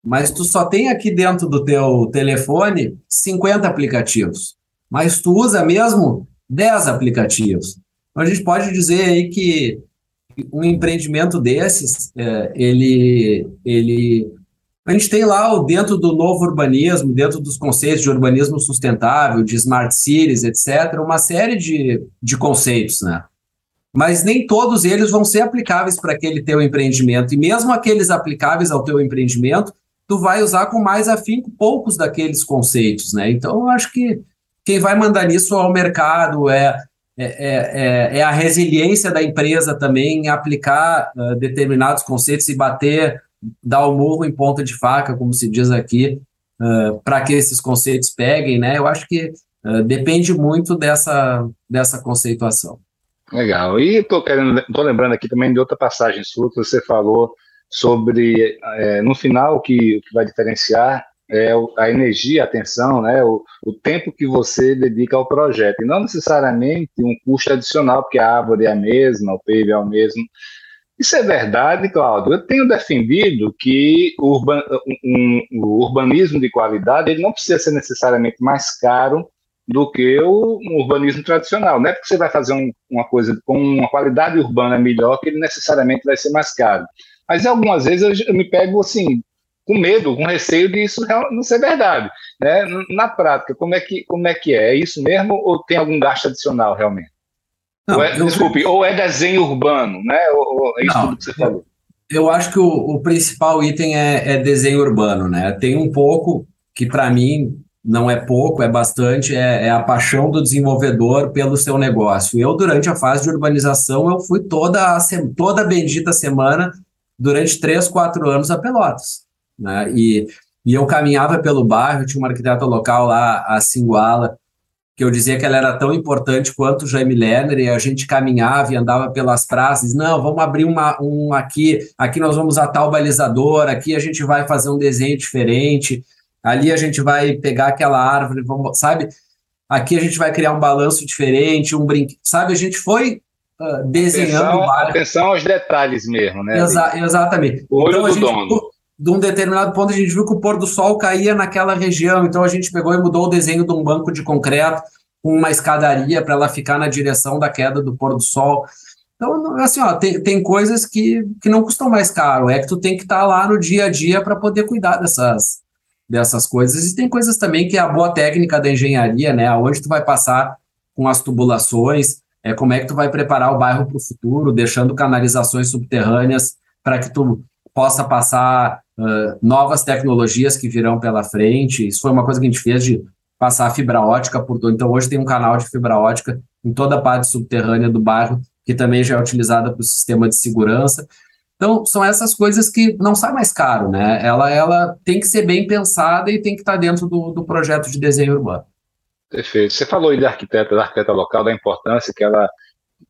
mas tu só tem aqui dentro do teu telefone 50 aplicativos, mas tu usa mesmo 10 aplicativos. Então a gente pode dizer aí que um empreendimento desses, é, ele, ele, a gente tem lá dentro do novo urbanismo, dentro dos conceitos de urbanismo sustentável, de smart cities, etc., uma série de, de conceitos, né? Mas nem todos eles vão ser aplicáveis para aquele teu empreendimento. E mesmo aqueles aplicáveis ao teu empreendimento, tu vai usar com mais afinco poucos daqueles conceitos, né? Então, eu acho que quem vai mandar nisso é o mercado, é, é, é, é a resiliência da empresa também em aplicar uh, determinados conceitos e bater, dar o morro em ponta de faca, como se diz aqui, uh, para que esses conceitos peguem, né? Eu acho que uh, depende muito dessa, dessa conceituação. Legal. E estou lembrando aqui também de outra passagem sua que você falou sobre, é, no final, que, que vai diferenciar é a energia, a atenção, né, o, o, tempo que você dedica ao projeto, e não necessariamente um custo adicional, porque a árvore é a mesma, o PIB é o mesmo. Isso é verdade, Cláudio. Eu tenho defendido que o, urban, um, um, o urbanismo de qualidade ele não precisa ser necessariamente mais caro do que o um urbanismo tradicional. Não é porque você vai fazer um, uma coisa com uma qualidade urbana melhor que ele necessariamente vai ser mais caro. Mas algumas vezes eu, me pego assim, com medo, com receio disso não ser verdade. Né? Na prática, como é, que, como é que é? É isso mesmo ou tem algum gasto adicional realmente? Não, ou é, eu... Desculpe, ou é desenho urbano, né? Ou, ou é isso não, que você falou? Eu acho que o, o principal item é, é, desenho urbano, né? Tem um pouco que para mim não é pouco, é bastante, é, é, a paixão do desenvolvedor pelo seu negócio. Eu, durante a fase de urbanização, eu fui toda a, toda a bendita semana, durante três, quatro anos, a Pelotas. Né? E, e eu caminhava pelo bairro, tinha uma arquiteta local lá, a Singuala, que eu dizia que ela era tão importante quanto o Jaime Lerner, e a gente caminhava e andava pelas praças, não, vamos abrir uma, um aqui, aqui nós vamos a tal balizador, aqui a gente vai fazer um desenho diferente, ali a gente vai pegar aquela árvore, vamos, sabe? Aqui a gente vai criar um balanço diferente, um brinquedo, sabe? A gente foi uh, desenhando... Atenção, atenção aos detalhes mesmo, né? Exa exatamente. O olho então, do gente, dono de um determinado ponto a gente viu que o pôr do sol caía naquela região, então a gente pegou e mudou o desenho de um banco de concreto com uma escadaria para ela ficar na direção da queda do pôr do sol. Então, assim, ó, tem, tem coisas que, que não custam mais caro, é que tu tem que estar tá lá no dia a dia para poder cuidar dessas, dessas coisas. E tem coisas também que é a boa técnica da engenharia, né? Onde tu vai passar com as tubulações, é como é que tu vai preparar o bairro para o futuro, deixando canalizações subterrâneas para que tu possa passar uh, novas tecnologias que virão pela frente. Isso foi uma coisa que a gente fez de passar fibra ótica por todo. Então, hoje tem um canal de fibra ótica em toda a parte subterrânea do bairro, que também já é utilizada para o sistema de segurança. Então, são essas coisas que não sai mais caro, né? Ela, ela tem que ser bem pensada e tem que estar dentro do, do projeto de desenho urbano. Perfeito. Você falou aí da arquiteta, da arquiteta local, da importância que ela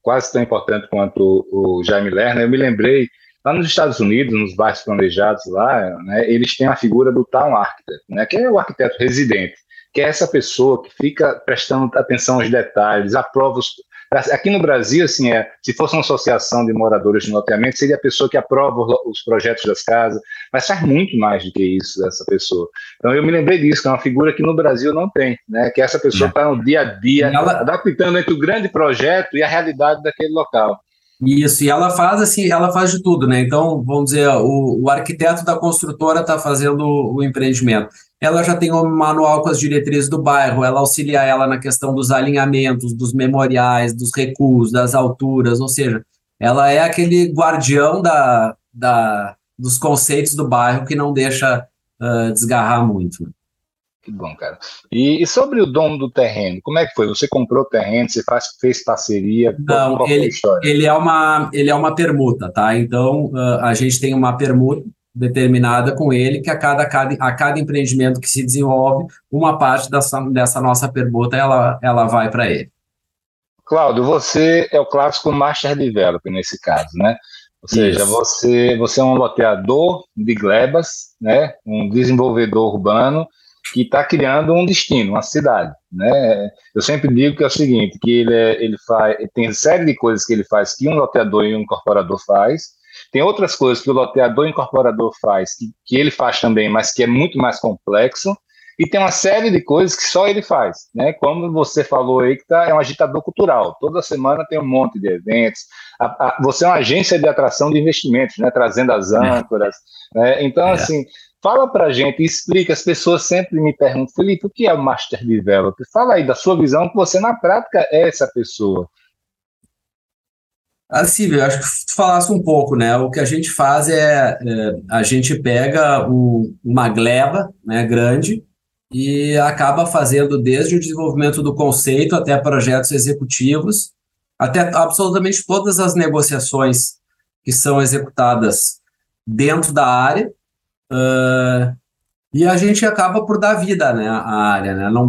quase tão importante quanto o, Jaime Lerner. Eu me lembrei Lá nos Estados Unidos, nos bairros planejados lá, né, eles têm a figura do town architect, né, que é o arquiteto residente, que é essa pessoa que fica prestando atenção aos detalhes, aprova os, Aqui no Brasil, assim, é, se fosse uma associação de moradores de loteamento, seria a pessoa que aprova os projetos das casas, mas faz muito mais do que isso, essa pessoa. Então eu me lembrei disso, que é uma figura que no Brasil não tem, né? Que essa pessoa está no dia a dia, ela... adaptando entre o grande projeto e a realidade daquele local. Isso, e ela faz assim, ela faz de tudo, né? Então, vamos dizer, o, o arquiteto da construtora está fazendo o, o empreendimento. Ela já tem um manual com as diretrizes do bairro, ela auxilia ela na questão dos alinhamentos, dos memoriais, dos recuos, das alturas, ou seja, ela é aquele guardião da, da, dos conceitos do bairro que não deixa uh, desgarrar muito. Que bom, cara. E, e, sobre o dono do terreno, como é que foi? Você comprou o terreno, você faz, fez parceria? Não, qual, ele, ele, é uma, ele é uma permuta, tá? Então, uh, a gente tem uma permuta determinada com ele, que a cada, cada, a cada empreendimento que se desenvolve, uma parte dessa, dessa nossa permuta, ela, ela vai para ele. Cláudio, você é o clássico Master Developer nesse caso, né? Ou seja, você, você é um loteador de glebas, né? um desenvolvedor urbano, que está criando um destino, uma cidade, né? Eu sempre digo que é o seguinte, que ele, é, ele faz, tem série de coisas que ele faz que um loteador e um incorporador faz, tem outras coisas que o loteador e o incorporador faz que, que ele faz também, mas que é muito mais complexo, e tem uma série de coisas que só ele faz, né? Como você falou aí, que tá, é um agitador cultural. Toda semana tem um monte de eventos. A, a, você é uma agência de atração de investimentos, né? Trazendo as é. âncoras. É. Né? Então, é. assim, Fala para a gente, explica. As pessoas sempre me perguntam, Felipe, o que é o Master Developer? Fala aí da sua visão, que você na prática é essa pessoa. Assim, eu acho que tu falasse um pouco, né? O que a gente faz é, é a gente pega um, uma gleba né, grande e acaba fazendo desde o desenvolvimento do conceito até projetos executivos, até absolutamente todas as negociações que são executadas dentro da área Uh, e a gente acaba por dar vida né, à área. Né? Não,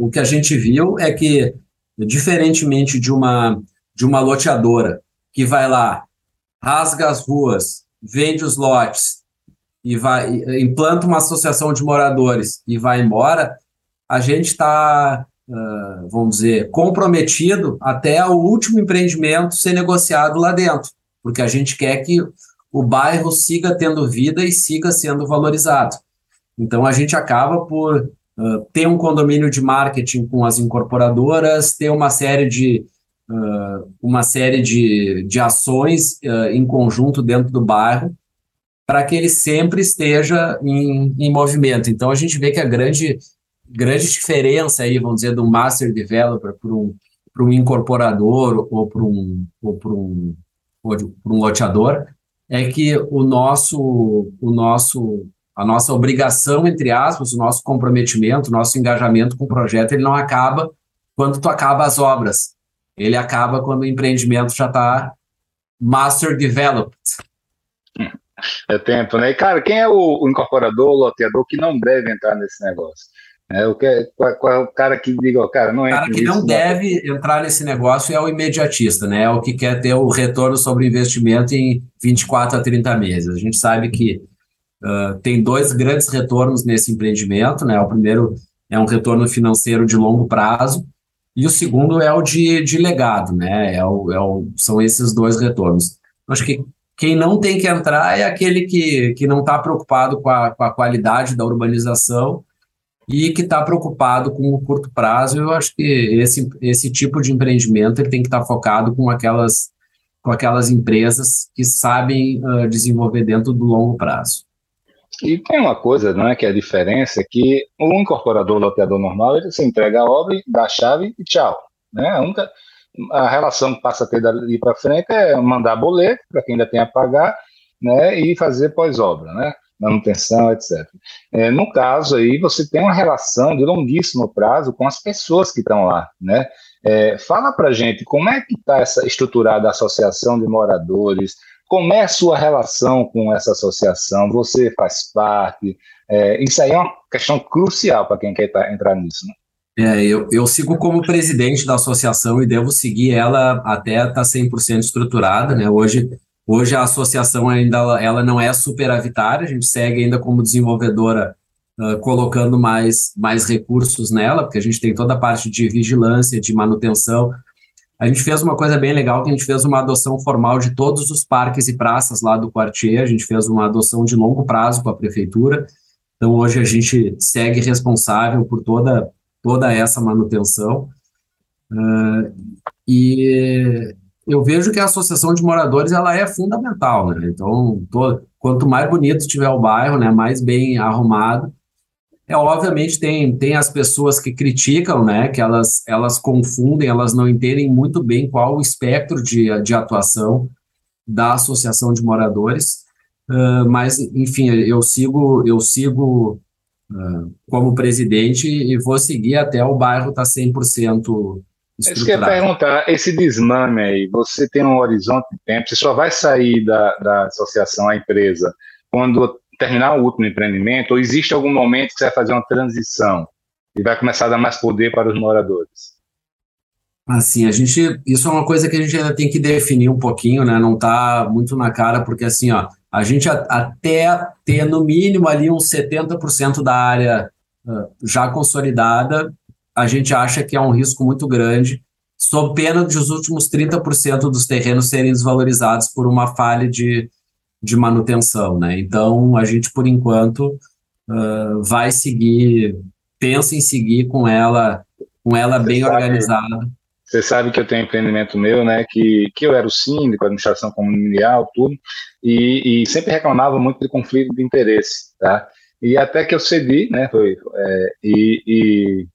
o que a gente viu é que, diferentemente de uma, de uma loteadora que vai lá, rasga as ruas, vende os lotes e vai implanta uma associação de moradores e vai embora, a gente está, uh, vamos dizer, comprometido até o último empreendimento ser negociado lá dentro. porque a gente quer que o bairro siga tendo vida e siga sendo valorizado. Então a gente acaba por uh, ter um condomínio de marketing com as incorporadoras, ter uma série de uh, uma série de, de ações uh, em conjunto dentro do bairro para que ele sempre esteja em, em movimento. Então a gente vê que a grande grande diferença aí, vamos dizer, do master developer para um, um incorporador ou para um, ou para um, ou um loteador é que o nosso, o nosso, a nossa obrigação, entre aspas, o nosso comprometimento, o nosso engajamento com o projeto, ele não acaba quando tu acaba as obras. Ele acaba quando o empreendimento já está master developed. É tempo, né? E, cara, quem é o, o incorporador, o loteador que não deve entrar nesse negócio? É, o que, qual, qual, é o cara que diga, cara, não é. O cara que não deve entrar nesse negócio é o imediatista, né? É o que quer ter o retorno sobre investimento em 24 a 30 meses. A gente sabe que uh, tem dois grandes retornos nesse empreendimento, né? O primeiro é um retorno financeiro de longo prazo, e o segundo é o de, de legado, né? É o, é o, são esses dois retornos. Acho que quem não tem que entrar é aquele que, que não está preocupado com a, com a qualidade da urbanização e que está preocupado com o curto prazo. Eu acho que esse, esse tipo de empreendimento ele tem que estar tá focado com aquelas, com aquelas empresas que sabem uh, desenvolver dentro do longo prazo. E tem uma coisa, não é, que é a diferença é que o incorporador loteador normal, ele se entrega a obra, dá a chave e tchau. Né? A, única, a relação que passa a ter dali para frente é mandar boleto para quem ainda tem a pagar né, e fazer pós-obra. Né? Manutenção, etc. É, no caso aí, você tem uma relação de longuíssimo prazo com as pessoas que estão lá, né? É, fala para gente como é que está essa estruturada a associação de moradores, como é a sua relação com essa associação, você faz parte, é, isso aí é uma questão crucial para quem quer tá, entrar nisso, né? É, eu, eu sigo como presidente da associação e devo seguir ela até estar tá 100% estruturada, né? Hoje Hoje a associação ainda ela não é superavitária, a gente segue ainda como desenvolvedora uh, colocando mais, mais recursos nela, porque a gente tem toda a parte de vigilância, de manutenção. A gente fez uma coisa bem legal, que a gente fez uma adoção formal de todos os parques e praças lá do Quartier, a gente fez uma adoção de longo prazo com a prefeitura, então hoje a gente segue responsável por toda, toda essa manutenção. Uh, e eu vejo que a associação de moradores ela é fundamental, né? Então, quanto mais bonito tiver o bairro, né, mais bem arrumado, é obviamente tem tem as pessoas que criticam, né, que elas elas confundem, elas não entendem muito bem qual o espectro de, de atuação da associação de moradores, uh, mas enfim, eu sigo eu sigo uh, como presidente e vou seguir até o bairro estar tá 100% isso que eu ia perguntar, esse desmame aí, você tem um horizonte de tempo, você só vai sair da, da associação, a empresa, quando terminar o último empreendimento, ou existe algum momento que você vai fazer uma transição e vai começar a dar mais poder para os moradores? Assim, a gente, isso é uma coisa que a gente ainda tem que definir um pouquinho, né? Não está muito na cara, porque assim, ó, a gente a, até ter no mínimo ali uns 70% da área uh, já consolidada, a gente acha que é um risco muito grande, sob pena de os últimos 30% dos terrenos serem desvalorizados por uma falha de, de manutenção. Né? Então, a gente, por enquanto, uh, vai seguir, pensa em seguir com ela, com ela bem sabe, organizada. Você sabe que eu tenho um empreendimento meu, né, que, que eu era o síndico, administração comunal, tudo, e, e sempre reclamava muito de conflito de interesse, tá? E até que eu cedi, né, foi, é, e, e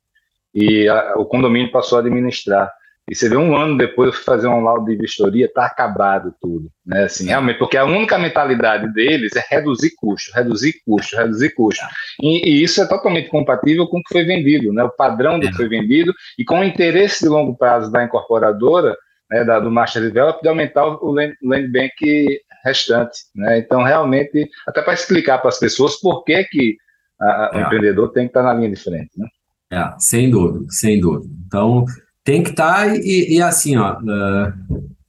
e a, o condomínio passou a administrar. E você vê um ano depois eu fui fazer um laudo de vistoria, tá acabado tudo, né? Assim, realmente, porque a única mentalidade deles é reduzir custo, reduzir custo, reduzir custo. E, e, isso é totalmente compatível com o que foi vendido, né? O padrão do que foi vendido e com o interesse de longo prazo da incorporadora, né, da, do Master Develop, de aumentar o land, land bank restante, né? Então, realmente, até para explicar para as pessoas por que, que a, é. o empreendedor tem que estar na linha de frente, né? É, sem dúvida, sem dúvida. Então, tem que estar tá e, e, assim, ó, uh,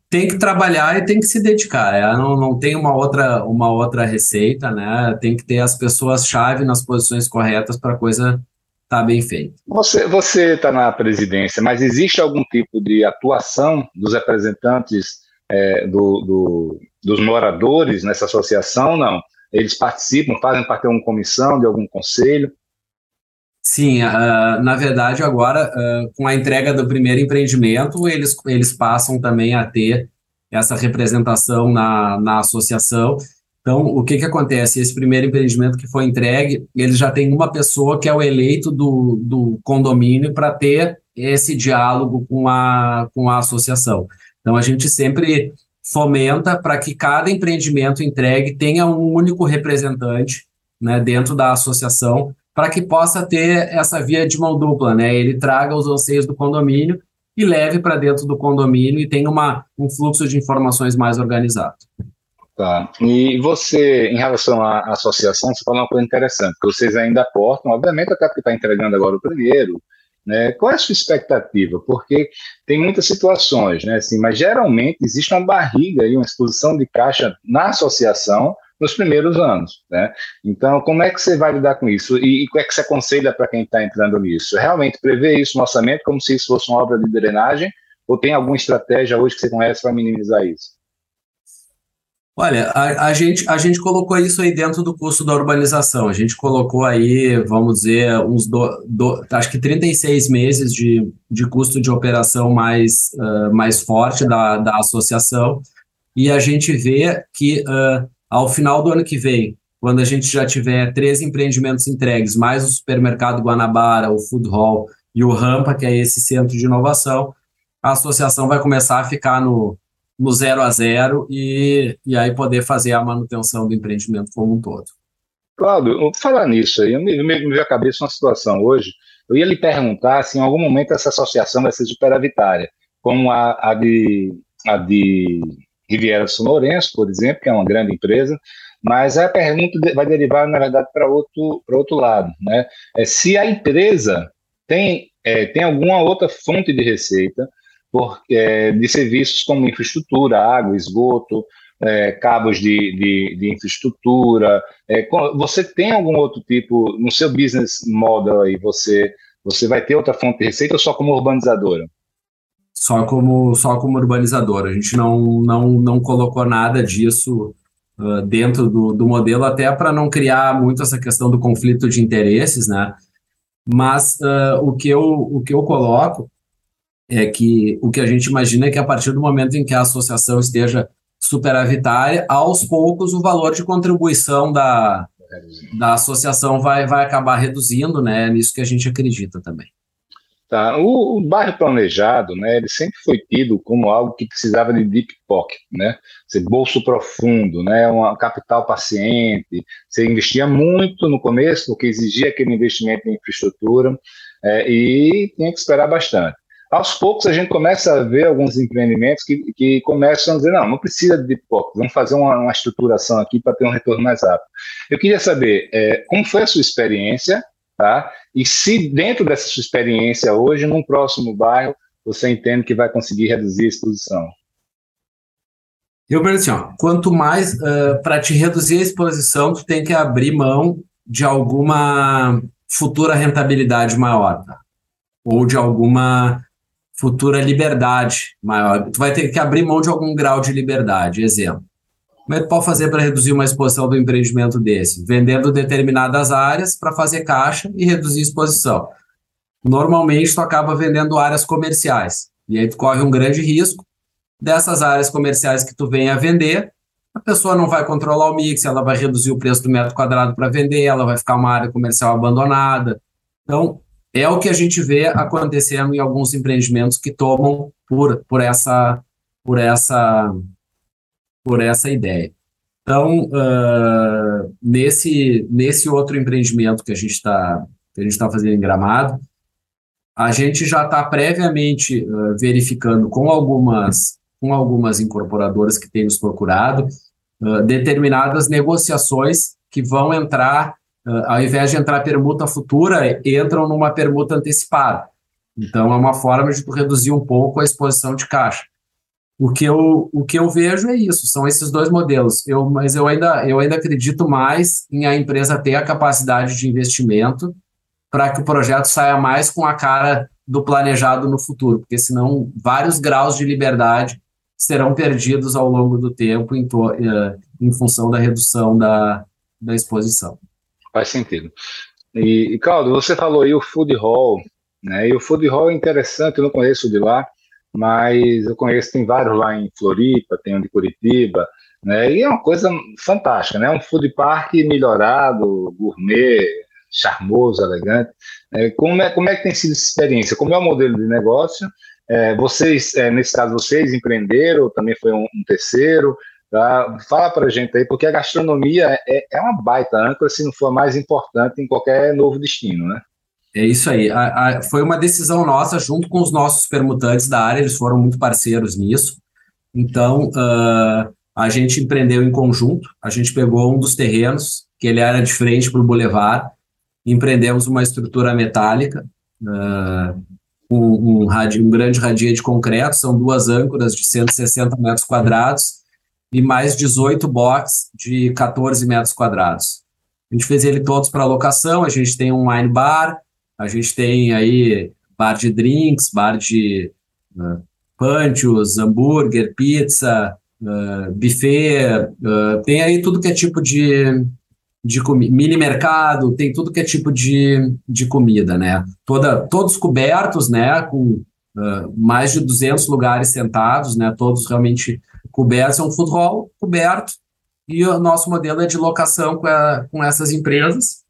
tem que trabalhar e tem que se dedicar. É, não, não tem uma outra, uma outra receita, né? Tem que ter as pessoas-chave nas posições corretas para a coisa estar tá bem feita. Você está na presidência, mas existe algum tipo de atuação dos representantes é, do, do, dos moradores nessa associação, não? Eles participam, fazem parte de alguma comissão, de algum conselho? Sim, uh, na verdade, agora, uh, com a entrega do primeiro empreendimento, eles, eles passam também a ter essa representação na, na associação. Então, o que, que acontece? Esse primeiro empreendimento que foi entregue, eles já tem uma pessoa que é o eleito do, do condomínio para ter esse diálogo com a, com a associação. Então, a gente sempre fomenta para que cada empreendimento entregue tenha um único representante né, dentro da associação, para que possa ter essa via de mão dupla, né? Ele traga os anseios do condomínio e leve para dentro do condomínio e tenha uma, um fluxo de informações mais organizado. Tá. E você, em relação à associação, você falou uma coisa interessante, que vocês ainda aportam, obviamente, até porque está entregando agora o primeiro, né? Qual é a sua expectativa? Porque tem muitas situações, né? Assim, mas geralmente existe uma barriga e uma exposição de caixa na associação nos primeiros anos, né? Então, como é que você vai lidar com isso? E, e o que é que você aconselha para quem está entrando nisso? Realmente prever isso no orçamento como se isso fosse uma obra de drenagem? Ou tem alguma estratégia hoje que você conhece para minimizar isso? Olha, a, a, gente, a gente colocou isso aí dentro do custo da urbanização. A gente colocou aí, vamos dizer, uns do, do, acho que 36 meses de, de custo de operação mais, uh, mais forte da, da associação. E a gente vê que uh, ao final do ano que vem, quando a gente já tiver três empreendimentos entregues, mais o supermercado Guanabara, o Food Hall e o Rampa, que é esse centro de inovação, a associação vai começar a ficar no no zero a zero e, e aí poder fazer a manutenção do empreendimento como um todo. Cláudio, falar nisso aí, me, me à cabeça uma situação hoje. Eu ia lhe perguntar se em algum momento essa associação vai ser superavitária, como a, a, de, a de Riviera Sonorense, por exemplo, que é uma grande empresa, mas a pergunta vai derivar, na verdade, para outro, outro lado. Né? É, se a empresa tem, é, tem alguma outra fonte de receita porque, é, de serviços como infraestrutura, água, esgoto, é, cabos de, de, de infraestrutura. É, você tem algum outro tipo, no seu business model aí, você, você vai ter outra fonte de receita ou só como urbanizadora? Só como, só como urbanizadora. A gente não, não, não colocou nada disso uh, dentro do, do modelo, até para não criar muito essa questão do conflito de interesses, né? Mas uh, o, que eu, o que eu coloco é que o que a gente imagina é que a partir do momento em que a associação esteja superavitária, aos poucos o valor de contribuição da, da associação vai, vai acabar reduzindo, né? É nisso que a gente acredita também. Tá. O, o, bairro planejado, né, ele sempre foi tido como algo que precisava de deep pocket, né, ser bolso profundo, né, uma capital paciente. Você investia muito no começo porque exigia aquele investimento em infraestrutura é, e tinha que esperar bastante aos poucos a gente começa a ver alguns empreendimentos que, que começam a dizer, não, não precisa de pipoca, vamos fazer uma, uma estruturação aqui para ter um retorno mais rápido. Eu queria saber é, como foi a sua experiência, tá? E se dentro dessa sua experiência hoje, num próximo bairro, você entende que vai conseguir reduzir a exposição. Eu assim, quanto mais, uh, para te reduzir a exposição, tu tem que abrir mão de alguma futura rentabilidade maior, tá? ou de alguma futura liberdade maior. Tu vai ter que abrir mão de algum grau de liberdade. Exemplo. Como é que pode fazer para reduzir uma exposição do empreendimento desse? Vendendo determinadas áreas para fazer caixa e reduzir exposição. Normalmente, tu acaba vendendo áreas comerciais. E aí tu corre um grande risco dessas áreas comerciais que tu vem a vender, a pessoa não vai controlar o mix, ela vai reduzir o preço do metro quadrado para vender, ela vai ficar uma área comercial abandonada. Então, é o que a gente vê acontecendo em alguns empreendimentos que tomam por, por essa por essa por essa ideia. Então, uh, nesse nesse outro empreendimento que a gente está está fazendo em Gramado, a gente já está previamente uh, verificando com algumas com algumas incorporadoras que têm nos procurado uh, determinadas negociações que vão entrar ao invés de entrar permuta futura, entram numa permuta antecipada. Então, é uma forma de reduzir um pouco a exposição de caixa. O que eu, o que eu vejo é isso, são esses dois modelos. Eu, mas eu ainda, eu ainda acredito mais em a empresa ter a capacidade de investimento para que o projeto saia mais com a cara do planejado no futuro, porque senão vários graus de liberdade serão perdidos ao longo do tempo em, to, uh, em função da redução da, da exposição. Faz sentido. E, e Claudio, você falou aí o food hall, né? E o food hall é interessante, eu não conheço de lá, mas eu conheço, tem vários lá em Floripa, tem um de Curitiba, né? E é uma coisa fantástica, né? Um food park melhorado, gourmet, charmoso, elegante. É, como, é, como é que tem sido essa experiência? Como é o modelo de negócio? É, vocês, é, nesse caso, vocês empreenderam, também foi um, um terceiro? Tá? Fala para gente aí, porque a gastronomia é, é uma baita âncora, se não for a mais importante em qualquer novo destino, né? É isso aí. A, a, foi uma decisão nossa, junto com os nossos permutantes da área, eles foram muito parceiros nisso. Então, uh, a gente empreendeu em conjunto, a gente pegou um dos terrenos, que ele era de frente para o Boulevard, empreendemos uma estrutura metálica, uh, um, um, um grande radia de concreto, são duas âncoras de 160 metros quadrados e mais 18 boxes de 14 metros quadrados. A gente fez ele todos para locação, a gente tem um wine bar, a gente tem aí bar de drinks, bar de uh, panchos, hambúrguer, pizza, uh, buffet, uh, tem aí tudo que é tipo de, de mini mercado, tem tudo que é tipo de, de comida, né? Toda, todos cobertos, né? Com uh, mais de 200 lugares sentados, né? Todos realmente cobertos. É um food hall coberto e o nosso modelo é de locação com, a, com essas empresas.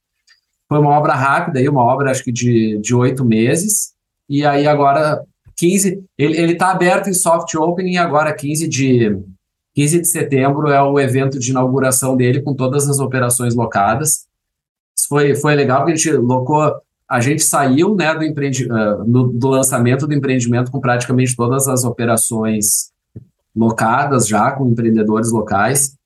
Foi uma obra rápida, aí, uma obra acho que de oito meses. E aí agora 15, ele está aberto em soft opening agora 15 de 15 de setembro é o evento de inauguração dele com todas as operações locadas. Foi, foi legal porque a gente locou, a gente saiu né, do, empreendi, uh, no, do lançamento do empreendimento com praticamente todas as operações locadas já, com empreendedores locais.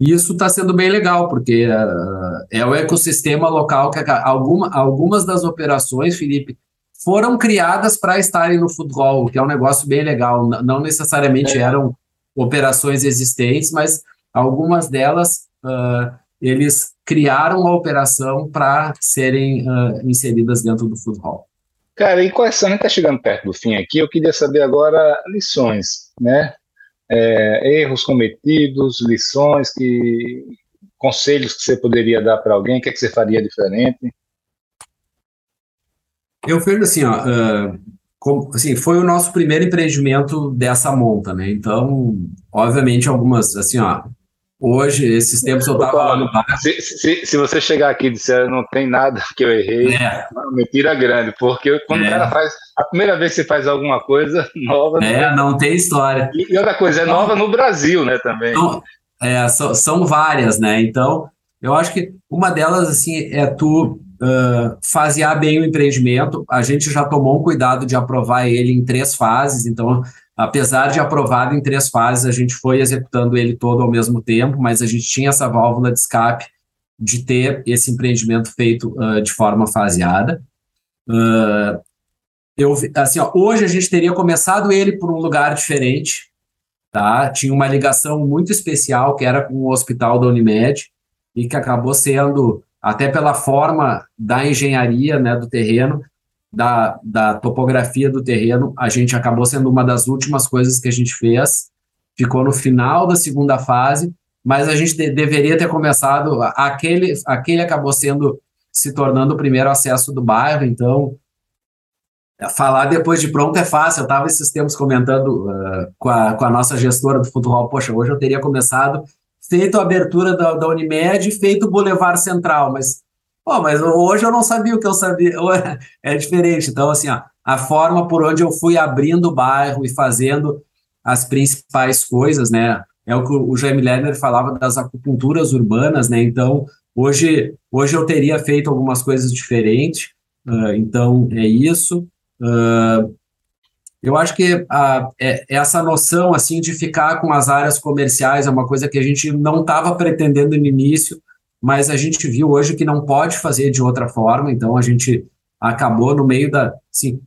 E isso está sendo bem legal, porque uh, é o ecossistema local que alguma, algumas das operações, Felipe, foram criadas para estarem no futebol, que é um negócio bem legal. Não necessariamente é. eram operações existentes, mas algumas delas uh, eles criaram a operação para serem uh, inseridas dentro do hall. Cara, e quais são? A gente está chegando perto do fim aqui. Eu queria saber agora lições, né? É, erros cometidos, lições que conselhos que você poderia dar para alguém, o que, é que você faria diferente? Eu vejo assim, ó, uh, como, assim, foi o nosso primeiro empreendimento dessa monta, né? Então, obviamente, algumas, assim, ó, hoje, esses tempos eu tava lá no bar. Se, se, se, você chegar aqui e disser não tem nada que eu errei, é. uma mentira grande, porque quando é. o cara faz, a primeira vez que você faz alguma coisa nova. É, não, não tem história. E, e, outra coisa, é nova no Brasil, né, também. Então, é, são, são várias, né? Então, eu acho que uma delas, assim, é tu uh, fasear bem o empreendimento. A gente já tomou um cuidado de aprovar ele em três fases, então, apesar de aprovado em três fases, a gente foi executando ele todo ao mesmo tempo, mas a gente tinha essa válvula de escape de ter esse empreendimento feito uh, de forma faseada. Uh, eu, assim, ó, hoje a gente teria começado ele por um lugar diferente, tá? Tinha uma ligação muito especial que era com o hospital da Unimed e que acabou sendo até pela forma da engenharia né, do terreno, da, da topografia do terreno, a gente acabou sendo uma das últimas coisas que a gente fez, ficou no final da segunda fase, mas a gente de, deveria ter começado, aquele, aquele acabou sendo, se tornando o primeiro acesso do bairro, então falar depois de pronto é fácil. Eu estava esses tempos comentando uh, com, a, com a nossa gestora do futebol, poxa, hoje eu teria começado feito a abertura da, da Unimed, feito o Boulevard Central, mas, pô, mas hoje eu não sabia o que eu sabia, é diferente. Então, assim, ó, a forma por onde eu fui abrindo o bairro e fazendo as principais coisas, né, é o que o Jaime Lerner falava das acupunturas urbanas, né, então, hoje, hoje eu teria feito algumas coisas diferentes, uh, então, é isso. Uh, eu acho que a, é, essa noção assim de ficar com as áreas comerciais é uma coisa que a gente não estava pretendendo no início, mas a gente viu hoje que não pode fazer de outra forma, então a gente acabou no meio da. Assim,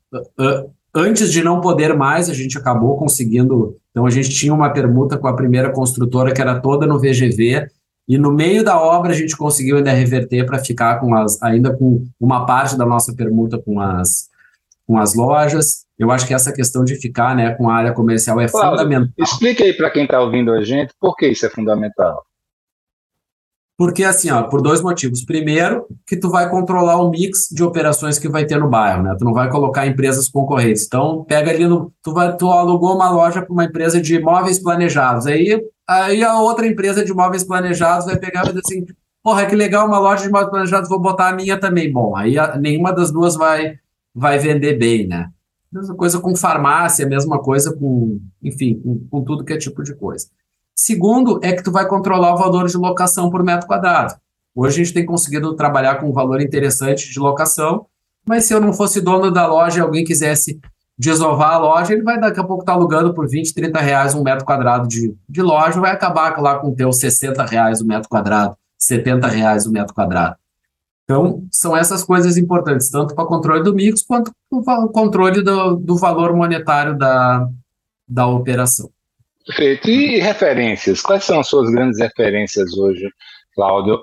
antes de não poder mais, a gente acabou conseguindo. Então a gente tinha uma permuta com a primeira construtora que era toda no VGV, e no meio da obra a gente conseguiu ainda reverter para ficar com as, ainda com uma parte da nossa permuta com as, com as lojas. eu acho que essa questão de ficar né, com a área comercial é Cláudio, fundamental. Explica aí para quem está ouvindo a gente por que isso é fundamental. Porque assim, ó, por dois motivos. Primeiro, que tu vai controlar o mix de operações que vai ter no bairro, né? Tu não vai colocar empresas concorrentes. Então, pega ali no. Tu, vai, tu alugou uma loja para uma empresa de móveis planejados. Aí, aí a outra empresa de móveis planejados vai pegar e dizer assim: porra, que legal uma loja de móveis planejados, vou botar a minha também. Bom, aí a, nenhuma das duas vai, vai vender bem, né? Mesma coisa com farmácia, mesma coisa com, enfim, com, com tudo que é tipo de coisa. Segundo, é que tu vai controlar o valor de locação por metro quadrado. Hoje a gente tem conseguido trabalhar com um valor interessante de locação, mas se eu não fosse dono da loja e alguém quisesse desovar a loja, ele vai daqui a pouco estar tá alugando por 20, 30 reais um metro quadrado de, de loja, vai acabar lá com teus 60 reais o metro quadrado, 70 reais o metro quadrado. Então, são essas coisas importantes, tanto para o controle do mix, quanto para o controle do, do valor monetário da, da operação. Perfeito. E referências? Quais são as suas grandes referências hoje, Cláudio?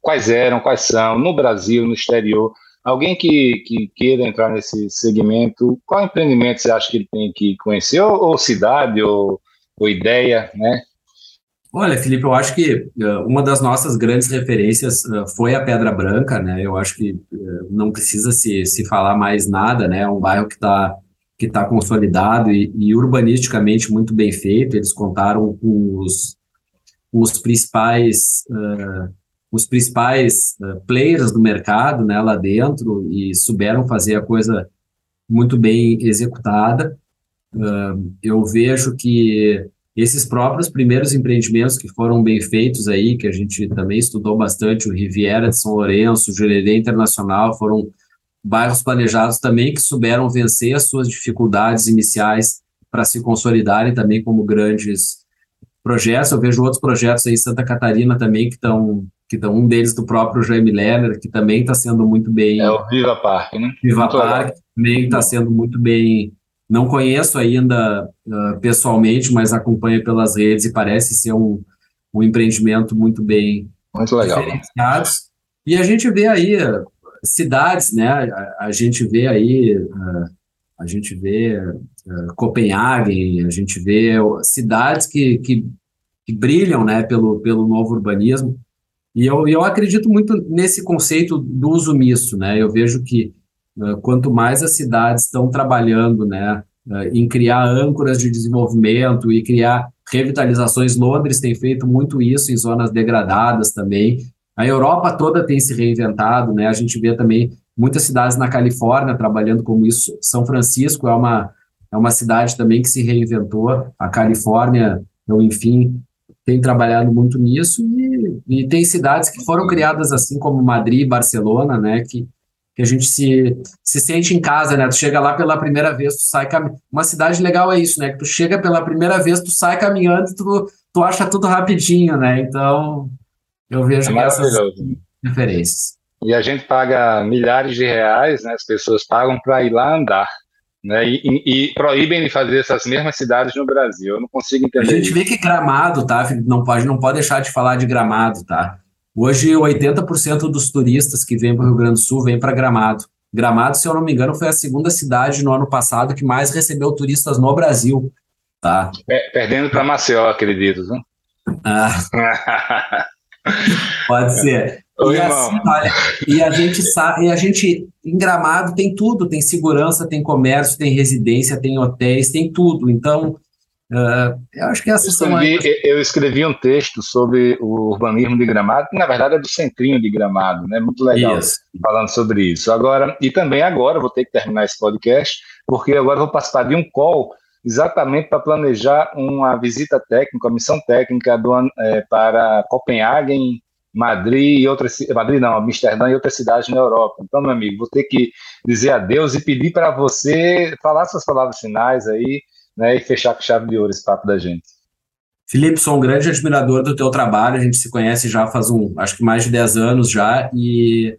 Quais eram, quais são, no Brasil, no exterior? Alguém que, que queira entrar nesse segmento, qual empreendimento você acha que ele tem que conhecer? Ou, ou cidade, ou, ou ideia, né? Olha, Felipe, eu acho que uh, uma das nossas grandes referências uh, foi a Pedra Branca, né? Eu acho que uh, não precisa se, se falar mais nada, né? É um bairro que está que está consolidado e, e, urbanisticamente muito bem feito. Eles contaram com os, os principais uh, os principais uh, players do mercado né, lá dentro e souberam fazer a coisa muito bem executada. Uh, eu vejo que esses próprios primeiros empreendimentos que foram bem feitos aí, que a gente também estudou bastante, o Riviera de São Lourenço, o Jurerê Internacional, foram bairros planejados também que souberam vencer as suas dificuldades iniciais para se consolidarem também como grandes projetos. Eu vejo outros projetos aí em Santa Catarina também que estão que estão um deles do próprio Jaime Lerner, que também está sendo muito bem. É o Viva Parque, né? Viva muito Parque legal. também está sendo muito bem. Não conheço ainda uh, pessoalmente, mas acompanho pelas redes e parece ser um, um empreendimento muito bem muito legal. diferenciado. E a gente vê aí cidades, né? A, a gente vê aí, uh, a gente vê uh, Copenhague, a gente vê cidades que, que, que, brilham, né? Pelo, pelo novo urbanismo. E eu, eu acredito muito nesse conceito do uso misto, né? Eu vejo que uh, quanto mais as cidades estão trabalhando, né? em criar âncoras de desenvolvimento e criar revitalizações. Londres tem feito muito isso em zonas degradadas também. A Europa toda tem se reinventado, né? A gente vê também muitas cidades na Califórnia trabalhando como isso. São Francisco é uma, é uma cidade também que se reinventou. A Califórnia, então, enfim, tem trabalhado muito nisso e, e tem cidades que foram criadas assim como Madrid, Barcelona, né? Que, que a gente se, se sente em casa, né? Tu chega lá pela primeira vez, tu sai caminhando. Uma cidade legal é isso, né? Que tu chega pela primeira vez, tu sai caminhando, tu, tu acha tudo rapidinho, né? Então, eu vejo é essas referências. E a gente paga milhares de reais, né? As pessoas pagam para ir lá andar. Né, e, e, proíbem de fazer essas mesmas cidades no Brasil. Eu não consigo entender. A gente isso. vê que Gramado, tá? Não pode, não pode deixar de falar de Gramado, tá? Hoje, 80% dos turistas que vêm para o Rio Grande do Sul vêm para Gramado. Gramado, se eu não me engano, foi a segunda cidade no ano passado que mais recebeu turistas no Brasil, tá? Perdendo para Maceió, acredito, né? Ah. Pode ser. Oi, e, assim, olha, e a gente sabe, e a gente em Gramado tem tudo, tem segurança, tem comércio, tem residência, tem hotéis, tem tudo. Então, uh, eu acho que essas eu escrevi, são eu escrevi um texto sobre o urbanismo de Gramado, que na verdade é do centrinho de Gramado, né? Muito legal isso. falando sobre isso. Agora, e também agora vou ter que terminar esse podcast, porque agora vou participar de um call exatamente para planejar uma visita técnica, uma missão técnica do, é, para Copenhague, Madrid e outras Madrid não, Amsterdã e outras cidades na Europa. Então, meu amigo, vou ter que dizer adeus e pedir para você falar suas palavras finais aí, né, e fechar com chave de ouro esse papo da gente. Felipe, sou um grande admirador do teu trabalho, a gente se conhece já faz um, acho que mais de 10 anos já, e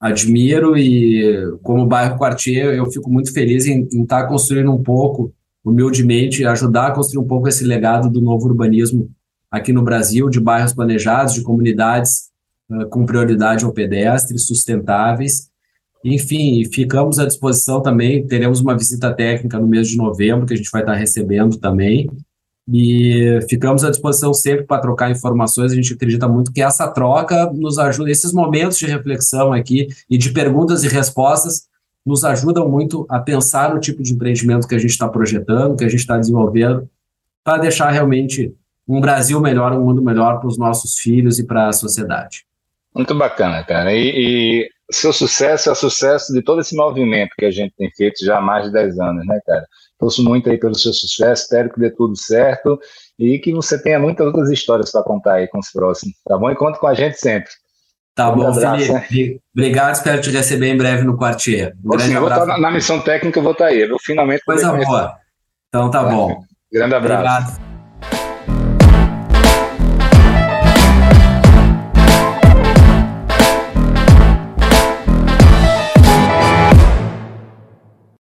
admiro e como bairro Quartier, eu fico muito feliz em, estar tá construindo um pouco humildemente, ajudar a construir um pouco esse legado do novo urbanismo aqui no Brasil, de bairros planejados, de comunidades uh, com prioridade ao pedestre, sustentáveis. Enfim, ficamos à disposição também. Teremos uma visita técnica no mês de novembro, que a gente vai estar recebendo também. E ficamos à disposição sempre para trocar informações. A gente acredita muito que essa troca nos ajuda, esses momentos de reflexão aqui e de perguntas e respostas, nos ajudam muito a pensar no tipo de empreendimento que a gente está projetando, que a gente está desenvolvendo, para deixar realmente um Brasil melhor, um mundo melhor para os nossos filhos e para a sociedade. Muito bacana, cara. E, e seu sucesso é o sucesso de todo esse movimento que a gente tem feito já há mais de 10 anos, né, cara? Torço muito aí pelo seu sucesso, espero que dê tudo certo e que você tenha muitas outras histórias para contar aí com os próximos, tá bom? E conta com a gente sempre. Tá um bom, abraço, Felipe. Né? Obrigado, espero te receber em breve no Quartier. Um Sim, eu vou estar na, missão técnica, eu vou estar aí. Eu finalmente Coisa boa. Então tá bom. Grande abraço. Obrigado.